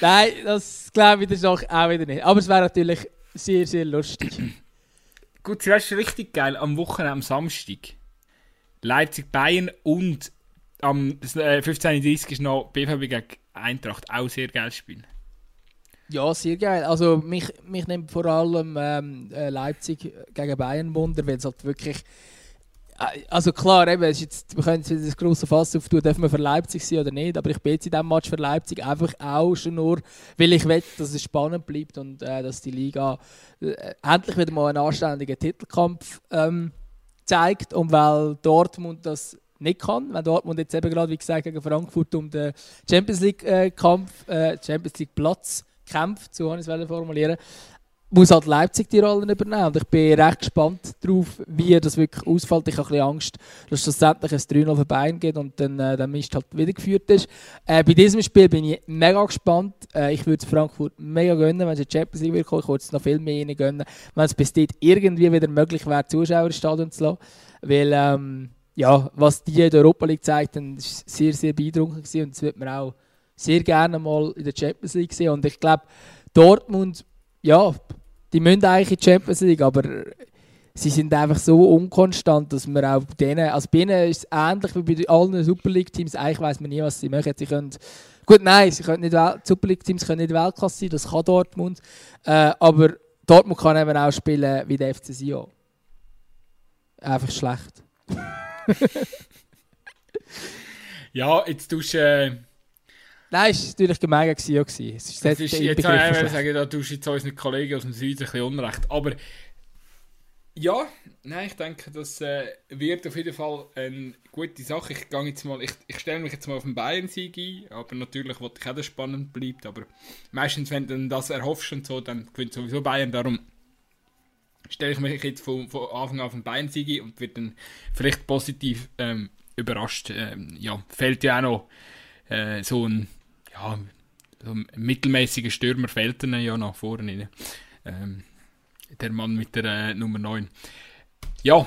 Nein, das glaube ich das auch wieder nicht. Aber es wäre natürlich sehr, sehr lustig. Gut, das ist richtig geil. Am Wochenende, am Samstag. Leipzig-Bayern und am äh, 15.30 ist noch BVB gegen Eintracht. Auch sehr geil spielen. Ja, sehr geil. Also mich, mich nimmt vor allem ähm, äh, Leipzig gegen Bayern Wunder, weil es halt wirklich äh, also klar, eben, ist jetzt, wir können jetzt das grosse Fass auftun, dürfen wir für Leipzig sein oder nicht, aber ich bin jetzt in diesem Match für Leipzig einfach auch schon nur, weil ich will, dass es spannend bleibt und äh, dass die Liga äh, endlich wieder mal einen anständigen Titelkampf ähm, zeigt und weil Dortmund das nicht kann, wenn Dortmund jetzt eben gerade, wie gesagt, gegen Frankfurt um den Champions League-Kampf, äh, Champions League-Platz kämpft, so habe ich es formulieren muss halt Leipzig die Rollen übernehmen. Und ich bin recht gespannt darauf, wie das wirklich ausfällt. Ich habe ein bisschen Angst, dass schlussendlich ein 3-0 für Bayern geht und dann äh, der Mist halt wieder ist. Äh, bei diesem Spiel bin ich mega gespannt. Äh, ich würde Frankfurt mega gönnen, wenn es in die Champions League wird Ich würde es noch viel mehr gönnen, wenn es bis dort irgendwie wieder möglich wäre, Zuschauer ins Stadion zu lassen. Weil, ähm, ja, was die in der Europa League zeigt, war sehr, sehr beeindruckend und das wird man auch sehr gerne mal in der Champions League sehen. Und ich glaube, Dortmund, ja, die müssen eigentlich in die Champions League, aber sie sind einfach so unkonstant, dass man auch denen, also bei ihnen ist es ähnlich wie bei allen Super League-Teams, eigentlich weiß man nie, was sie machen. Sie können, gut, nein, sie können nicht Super League-Teams können nicht Weltklasse sein, das kann Dortmund, äh, aber Dortmund kann eben auch spielen wie der FC Sion. Einfach schlecht. ja, jetzt tust du... Äh Nein, es war natürlich gemein. Gewesen, ja, gewesen. Es ist, das ist jetzt ich sagen, da tust du jetzt unseren Kollegen aus dem Süden ein bisschen Unrecht. Aber ja, nein, ich denke, das äh, wird auf jeden Fall eine gute Sache. Ich, jetzt mal, ich, ich stelle mich jetzt mal auf den Bayern-Sieg ein, aber natürlich wollte ich auch, dass es spannend bleibt. Aber meistens, wenn du das erhoffst und so, dann gewinnt sowieso Bayern. Darum stelle ich mich jetzt von, von Anfang an auf den Bayern-Sieg ein und wird dann vielleicht positiv ähm, überrascht. Ähm, ja, fällt ja auch noch äh, so ein ja, so ein mittelmäßiger Stürmer fehlt ihnen ja nach vorne. Ähm, der Mann mit der äh, Nummer 9. Ja.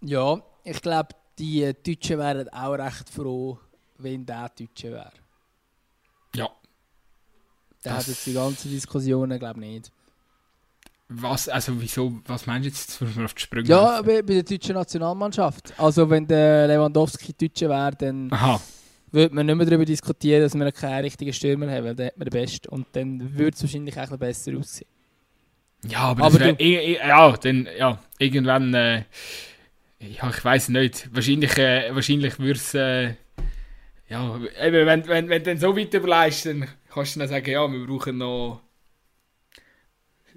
Ja, ich glaube, die Deutschen wären auch recht froh, wenn der Deutsche wäre. Ja. Der hat jetzt die ganzen Diskussionen, glaube ich, nicht. Was, also wieso, was meinst du jetzt, dass wir auf die Sprünge Ja, bei, bei der deutschen Nationalmannschaft. Also wenn der Lewandowski Deutsche wäre, dann... Aha würde man nicht mehr darüber diskutieren, dass wir keinen richtigen Stürmer haben, weil dann hat man den Besten. Und dann würde es wahrscheinlich auch besser aussehen. Ja, aber, aber wär, eh, eh, ja, dann, ja, irgendwann, äh, ja, ich weiß nicht, wahrscheinlich, äh, wahrscheinlich würde es, äh, ja, eben, wenn, wenn, wenn du dann so weit überleist, dann kannst du dann sagen, ja, wir brauchen noch,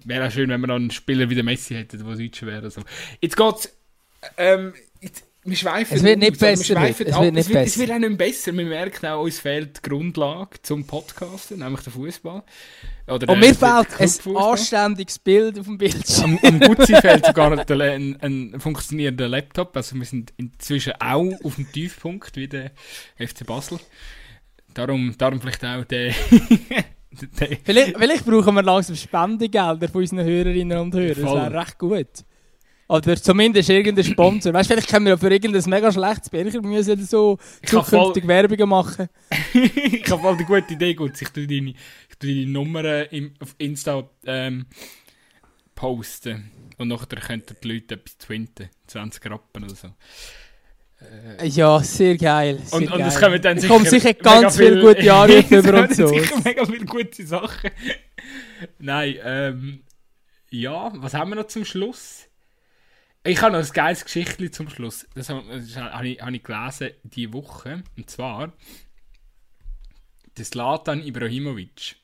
wäre auch schön, wenn wir noch einen Spieler wie der Messi hätten, der Deutsch wäre. Also. Jetzt geht's, ähm, jetzt, wir schweifen es wird nicht besser. Es, wird, es, wird nicht es, wird, es wird auch nicht besser. Wir merken auch, uns fehlt die Grundlage zum Podcasten, nämlich der Fußball. Und mir fehlt ein anständiges Bild auf dem Bildschirm. Am, am Gutzi fehlt sogar ein, ein, ein, funktionierender Laptop. Also wir sind inzwischen auch auf dem Tiefpunkt wie der FC Basel. Darum, darum vielleicht auch der... vielleicht, vielleicht brauchen wir langsam Spendegelder von unseren Hörerinnen und Hörern. Das wäre recht gut. Oder zumindest irgendein Sponsor. Weißt du, vielleicht können wir für irgendein mega schlechtes Birchergemüse so zukünftig voll... Werbung machen. ich habe voll eine gute Idee, gut. Ich tue deine, ich tue deine Nummer im, auf Insta ähm, posten. Und nachher könnten die Leute etwas twinten. 20 Rappen oder so. Äh, ja, sehr geil. Sehr und, geil. und es kommen dann sicher, kommen sicher ganz viele viel gute Anrufe über und so. sicher mega viele gute Sachen. Nein, ähm, ja, was haben wir noch zum Schluss? Ich habe noch ein geiles Geschichtchen zum Schluss. Das habe ich, habe ich gelesen diese Woche. Und zwar des Latan Ibrahimovic.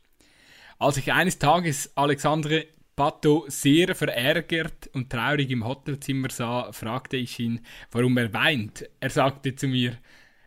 Als ich eines Tages Alexandre Pato sehr verärgert und traurig im Hotelzimmer sah, fragte ich ihn, warum er weint. Er sagte zu mir,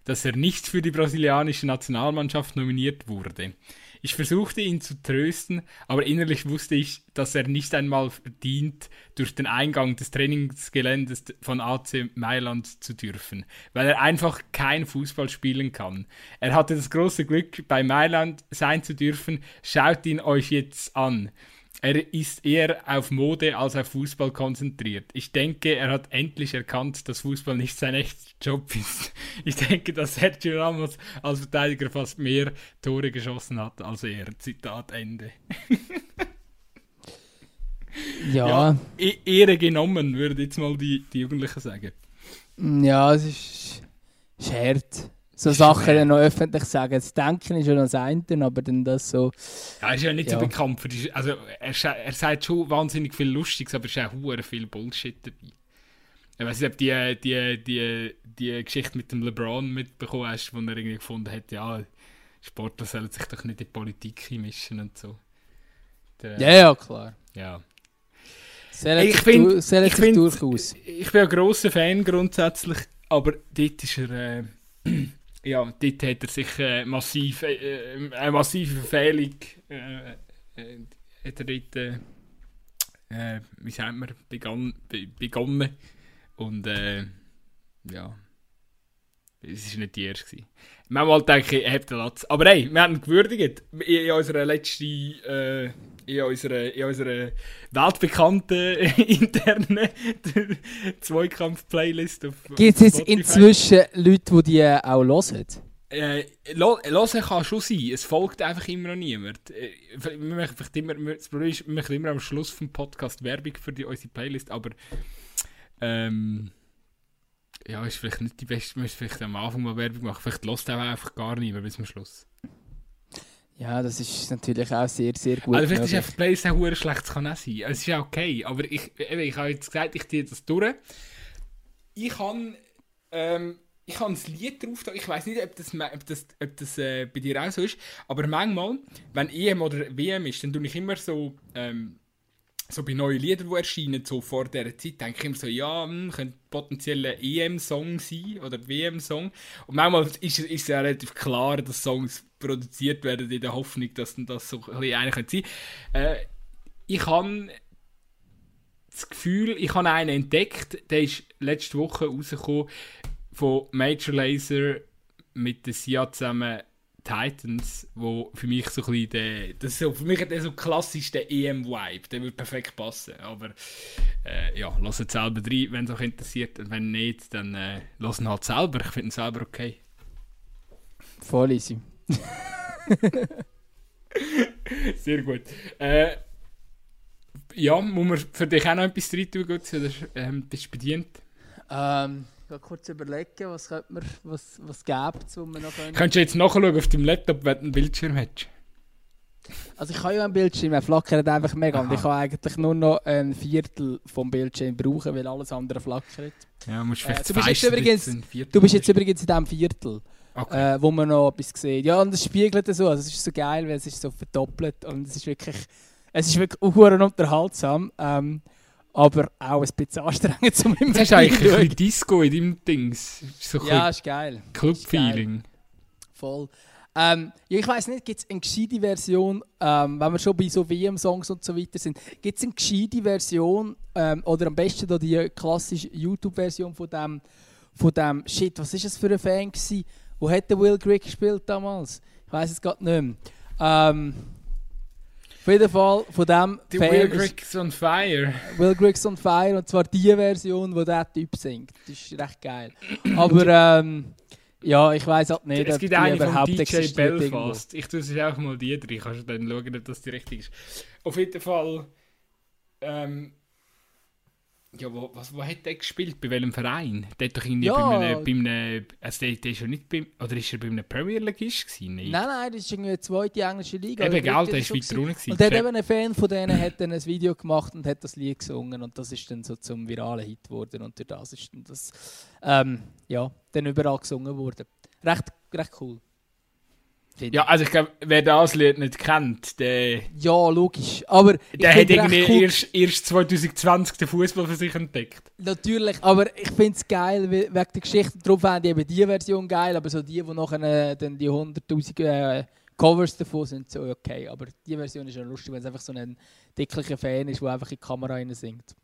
dass er nicht für die brasilianische Nationalmannschaft nominiert wurde. Ich versuchte ihn zu trösten, aber innerlich wusste ich, dass er nicht einmal verdient, durch den Eingang des Trainingsgeländes von AC Mailand zu dürfen, weil er einfach kein Fußball spielen kann. Er hatte das große Glück, bei Mailand sein zu dürfen. Schaut ihn euch jetzt an. Er ist eher auf Mode als auf Fußball konzentriert. Ich denke, er hat endlich erkannt, dass Fußball nicht sein echter Job ist. Ich denke, dass Sergio Ramos als Verteidiger fast mehr Tore geschossen hat als er. Zitat Ende. Ja. Ja, e- Ehre genommen, würde jetzt mal die, die Jugendlichen sagen. Ja, es ist, ist hart. So Sachen dann noch öffentlich sagen. Das Denken ist ja noch das eine, aber dann das so. Ja, er ist ja nicht Ja. so bekannt für die. Also, er, er sagt schon wahnsinnig viel Lustiges, aber es ist auch viel Bullshit dabei. Ich weiß nicht, ob die, die, die, die Geschichte mit dem LeBron mitbekommen hast, wo er irgendwie gefunden hat, ja, Sportler sollen sich doch nicht in die Politik einmischen und so. Der, Ja, ja, klar. ja. Sollen Ich sich, find- du- sollen ich find- durchaus. Ich bin ein grosser Fan grundsätzlich, aber dort ist er. Äh, ja, dort hat er sich äh, massiv. Äh, äh, eine massive Verfehlung. Äh, hat er dort. Wie sagt man? Begann, be, begonnen. Und. Ja. Es war nicht die erste. gewesen. Manchmal denke ich, hat den Latz. Aber hey, wir haben ihn gewürdigt. In, unserer letzten. Äh, in unserer, in unserer weltbekannten internen Zweikampf-Playlist Gibt es inzwischen Leute, die die auch hören? Äh, hören kann schon sein, es folgt einfach immer noch niemand. Äh, wir machen immer, das Problem ist, wir machen immer am Schluss vom Podcast Werbung für die, unsere Playlist, aber ähm, ja, ist vielleicht nicht die beste, müssen vielleicht am Anfang mal Werbung machen, vielleicht lässt auch einfach gar niemand bis zum Schluss. Ja, das ist natürlich auch sehr, sehr gut. also vielleicht ist einfach Playlist auch schlecht, das kann auch sein. Es ist ja okay, aber ich, ich habe jetzt gesagt, ich ziehe das durch. Ich habe ähm, ich habe ein Lied drauf, da. ich weiß nicht, ob das, ob das, ob das äh, bei dir auch so ist, aber manchmal, wenn EM oder WM ist, dann tue ich immer so, ähm, so bei neuen Liedern, die erscheinen, so vor dieser Zeit, denke ich immer so, ja, hm, könnte potenziell ein EM-Song sein oder WM-Song. Und manchmal ist, es ja relativ klar, dass Songs produziert werden in der Hoffnung, dass das so ein bisschen einer könnte sein. Äh, ich habe das Gefühl, ich habe einen entdeckt, der ist letzte Woche rausgekommen von Major Lazer mit der Sia zusammen Titans, wo für mich so ein bisschen der, das ist so, für mich hat der so klassisch der EM-Vibe, der würde perfekt passen, aber äh, ja, lass es selber rein, wenn es euch interessiert und wenn nicht, dann äh, lass ihn halt selber, ich finde ihn selber okay. Voll easy. Sehr gut. Äh, ja, muss man für dich auch noch etwas rein tun, Gutzi, oder ähm, bist du bedient? Ähm, ich kurz überlegen, was, könnte man, was, was gäbe es, wo man noch können. Kannst du jetzt nachschauen auf deinem Laptop, wenn du einen Bildschirm hast? Also ich habe ja einen Bildschirm, er flackert einfach mega und Aha. ich kann eigentlich nur noch ein Viertel vom Bildschirm brauchen, weil alles andere flackert. Ja, musst Äh, vielleicht du bist jetzt übrigens- Du bist jetzt übrigens in diesem Viertel, Okay. äh, wo man noch etwas sieht. Ja, und es spiegelt so, also es ist so geil, weil es ist so verdoppelt und es ist wirklich, es ist wirklich auch unterhaltsam, ähm, aber auch ein bisschen anstrengend zum Jetzt hast du eigentlich ein bisschen Disco in deinem Dings. So Ja, ist geil. Club-Feeling. Voll. Ähm, ja, ich weiß nicht, gibt es eine gescheite Version, ähm, wenn wir schon bei so WM-Songs und so weiter sind, gibt es eine gescheite Version ähm, oder am besten da die klassische YouTube-Version von dem, von dem, shit, was ist das für ein Fan gewesen? Wo hat der Will Grigg gespielt damals? Ich weiß es gerade nicht mehr. Auf jeden Fall von dem Die Fan Will Griggs on Fire. Will Griggs on Fire und zwar die Version, wo der Typ singt. Das ist recht geil. Aber ähm, ja, ich weiß halt nicht, es ob gibt die eine von überhaupt DJ existiert irgendwo. Belfast. Ich tue es auch mal die drin. Kannst du dann schauen, ob das die richtige ist. Auf jeden Fall. Ähm, ja, wo, was, wo hat der gespielt? Bei welchem Verein? Der hat doch irgendwie Ja. bei einem. Bei einem also der, der ist ja nicht bei, Oder ist er bei einem Premier Leagueist gewesen? Nein. Nein, nein, das ist irgendwie eine zweite englische Liga. Eben, dritte der ist weiter gewesen. unten. Und der hat gewesen. eben ein Fan von denen hat dann ein Video gemacht und hat das Lied gesungen und das ist dann so zum viralen Hit geworden und durch das ist dann das ähm, ja, dann überall gesungen worden. Recht, recht cool. Ja, also ich glaube, wer das Lied nicht kennt, der, ja, logisch. Aber ich der hat irgendwie cool, erst, erst 2020 den Fußball für sich entdeckt. Natürlich, aber ich finde es geil, we- wegen der Geschichte. Darum fände ich eben die Version geil, aber so die, die nachher äh, dann die 100'000 äh, Covers davon sind, so okay. Aber die Version ist ja lustig, wenn es einfach so ein dicklicher Fan ist, der einfach in die Kamera rein singt.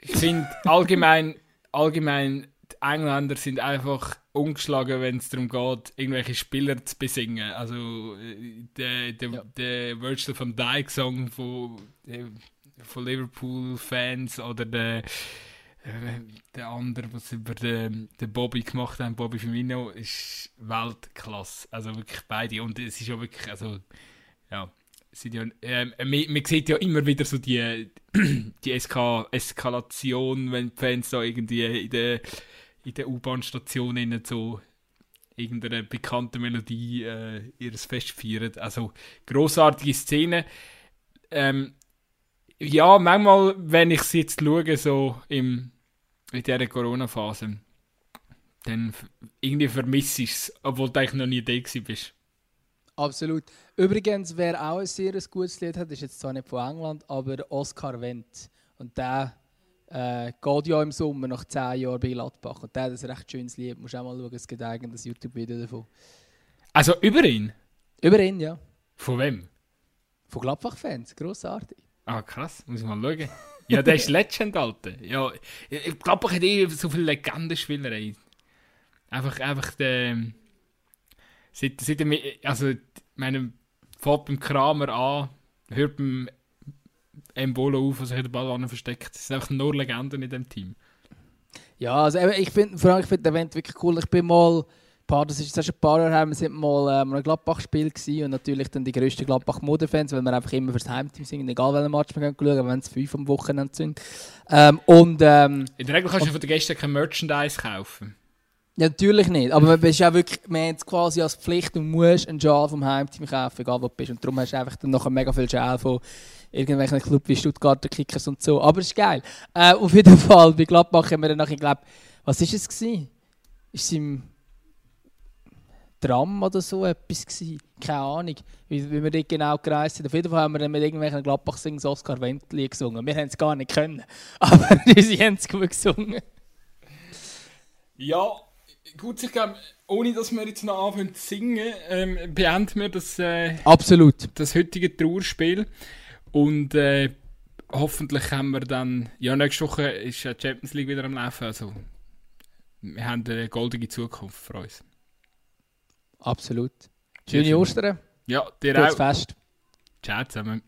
Ich finde allgemein, allgemein, die Engländer sind einfach ungeschlagen, wenn es darum geht, irgendwelche Spieler zu besingen. Also äh, der, der, ja. der Virgil van Dijk Song von, äh, von Liverpool-Fans oder der, äh, der andere, was über den, den Bobby gemacht haben, Bobby Firmino, ist Weltklasse. Also wirklich beide. Und es ist ja wirklich, also ja, sind ja, äh, man, man sieht ja immer wieder so die, die Eska Eskalation, wenn die Fans da irgendwie in der in der U-Bahn-Station so irgendeine bekannte Melodie äh, ihres Fest feiern. Also großartige Szene. Ähm, ja, manchmal, wenn ich sie jetzt schaue, so im, in dieser Corona-Phase, dann irgendwie vermisse ich es, obwohl du eigentlich noch nie da bist. Absolut. Übrigens, wer auch ein sehr gutes Lied hat, ist jetzt zwar nicht von England, aber Oscar Wendt. Und der äh, geht ja im Sommer nach 10 Jahren bei Gladbach. Und der hat ein recht schönes Lied. Musst auch mal schauen, es gibt ein YouTube-Video davon. Also über ihn? Über ihn, ja. Von wem? Von Gladbach-Fans, grossartig. Ah, krass, muss ich mal schauen. Ja, der ist Legend, Alter. Ja, ich Gladbach hat eh so viele Legendenspieler. Einfach, einfach der. Seit, seit also, meine, fährt beim Kramer an, hört beim Embolo auf, was sich den Ball versteckt. Es sind einfach nur Legenden in dem Team. Ja, also ich finde vor allem ich find den Event wirklich cool. Ich bin mal, paar, das ist schon ein paar Jahre her, wir sind mal ähm, ein Gladbach-Spiel und natürlich dann die grössten Gladbach-Modefans, weil wir einfach immer fürs Heimteam singen, egal welchen Match wir schauen, wenn es fünf am Wochenende sind. Ähm, und, ähm, in der Regel kannst du von den Gästen kein Merchandise kaufen. Ja, natürlich nicht. Aber man ist ja wirklich, man hat quasi als Pflicht, du musst einen Schal vom Heimteam kaufen, egal wo du bist. Und darum hast du einfach dann noch mega viel Schal von irgendwelchen Clubs wie Stuttgarter Kickers und so. Aber es ist geil. Äh, auf jeden Fall, bei Gladbach haben wir dann nachher, glaube was ist es gewesen? Ist es im Tram oder so etwas gewesen? Keine Ahnung, wie, wie wir dort genau gereist sind. Auf jeden Fall haben wir dann mit irgendwelchen Gladbach-Sings Oscar Wendli gesungen. Wir haben es gar nicht können, aber sie haben es gut gesungen. Ja, gut, ich glaube, ohne dass wir jetzt noch anfangen zu singen, ähm, beenden wir das, äh, Absolut. das heutige Trauerspiel. Und äh, hoffentlich haben wir dann, ja, nächste Woche ist ja Champions League wieder am Laufen, also wir haben eine goldige Zukunft für uns. Absolut. Schöne Ostern. Ja, dir Gutes auch. Fest. Ciao zusammen.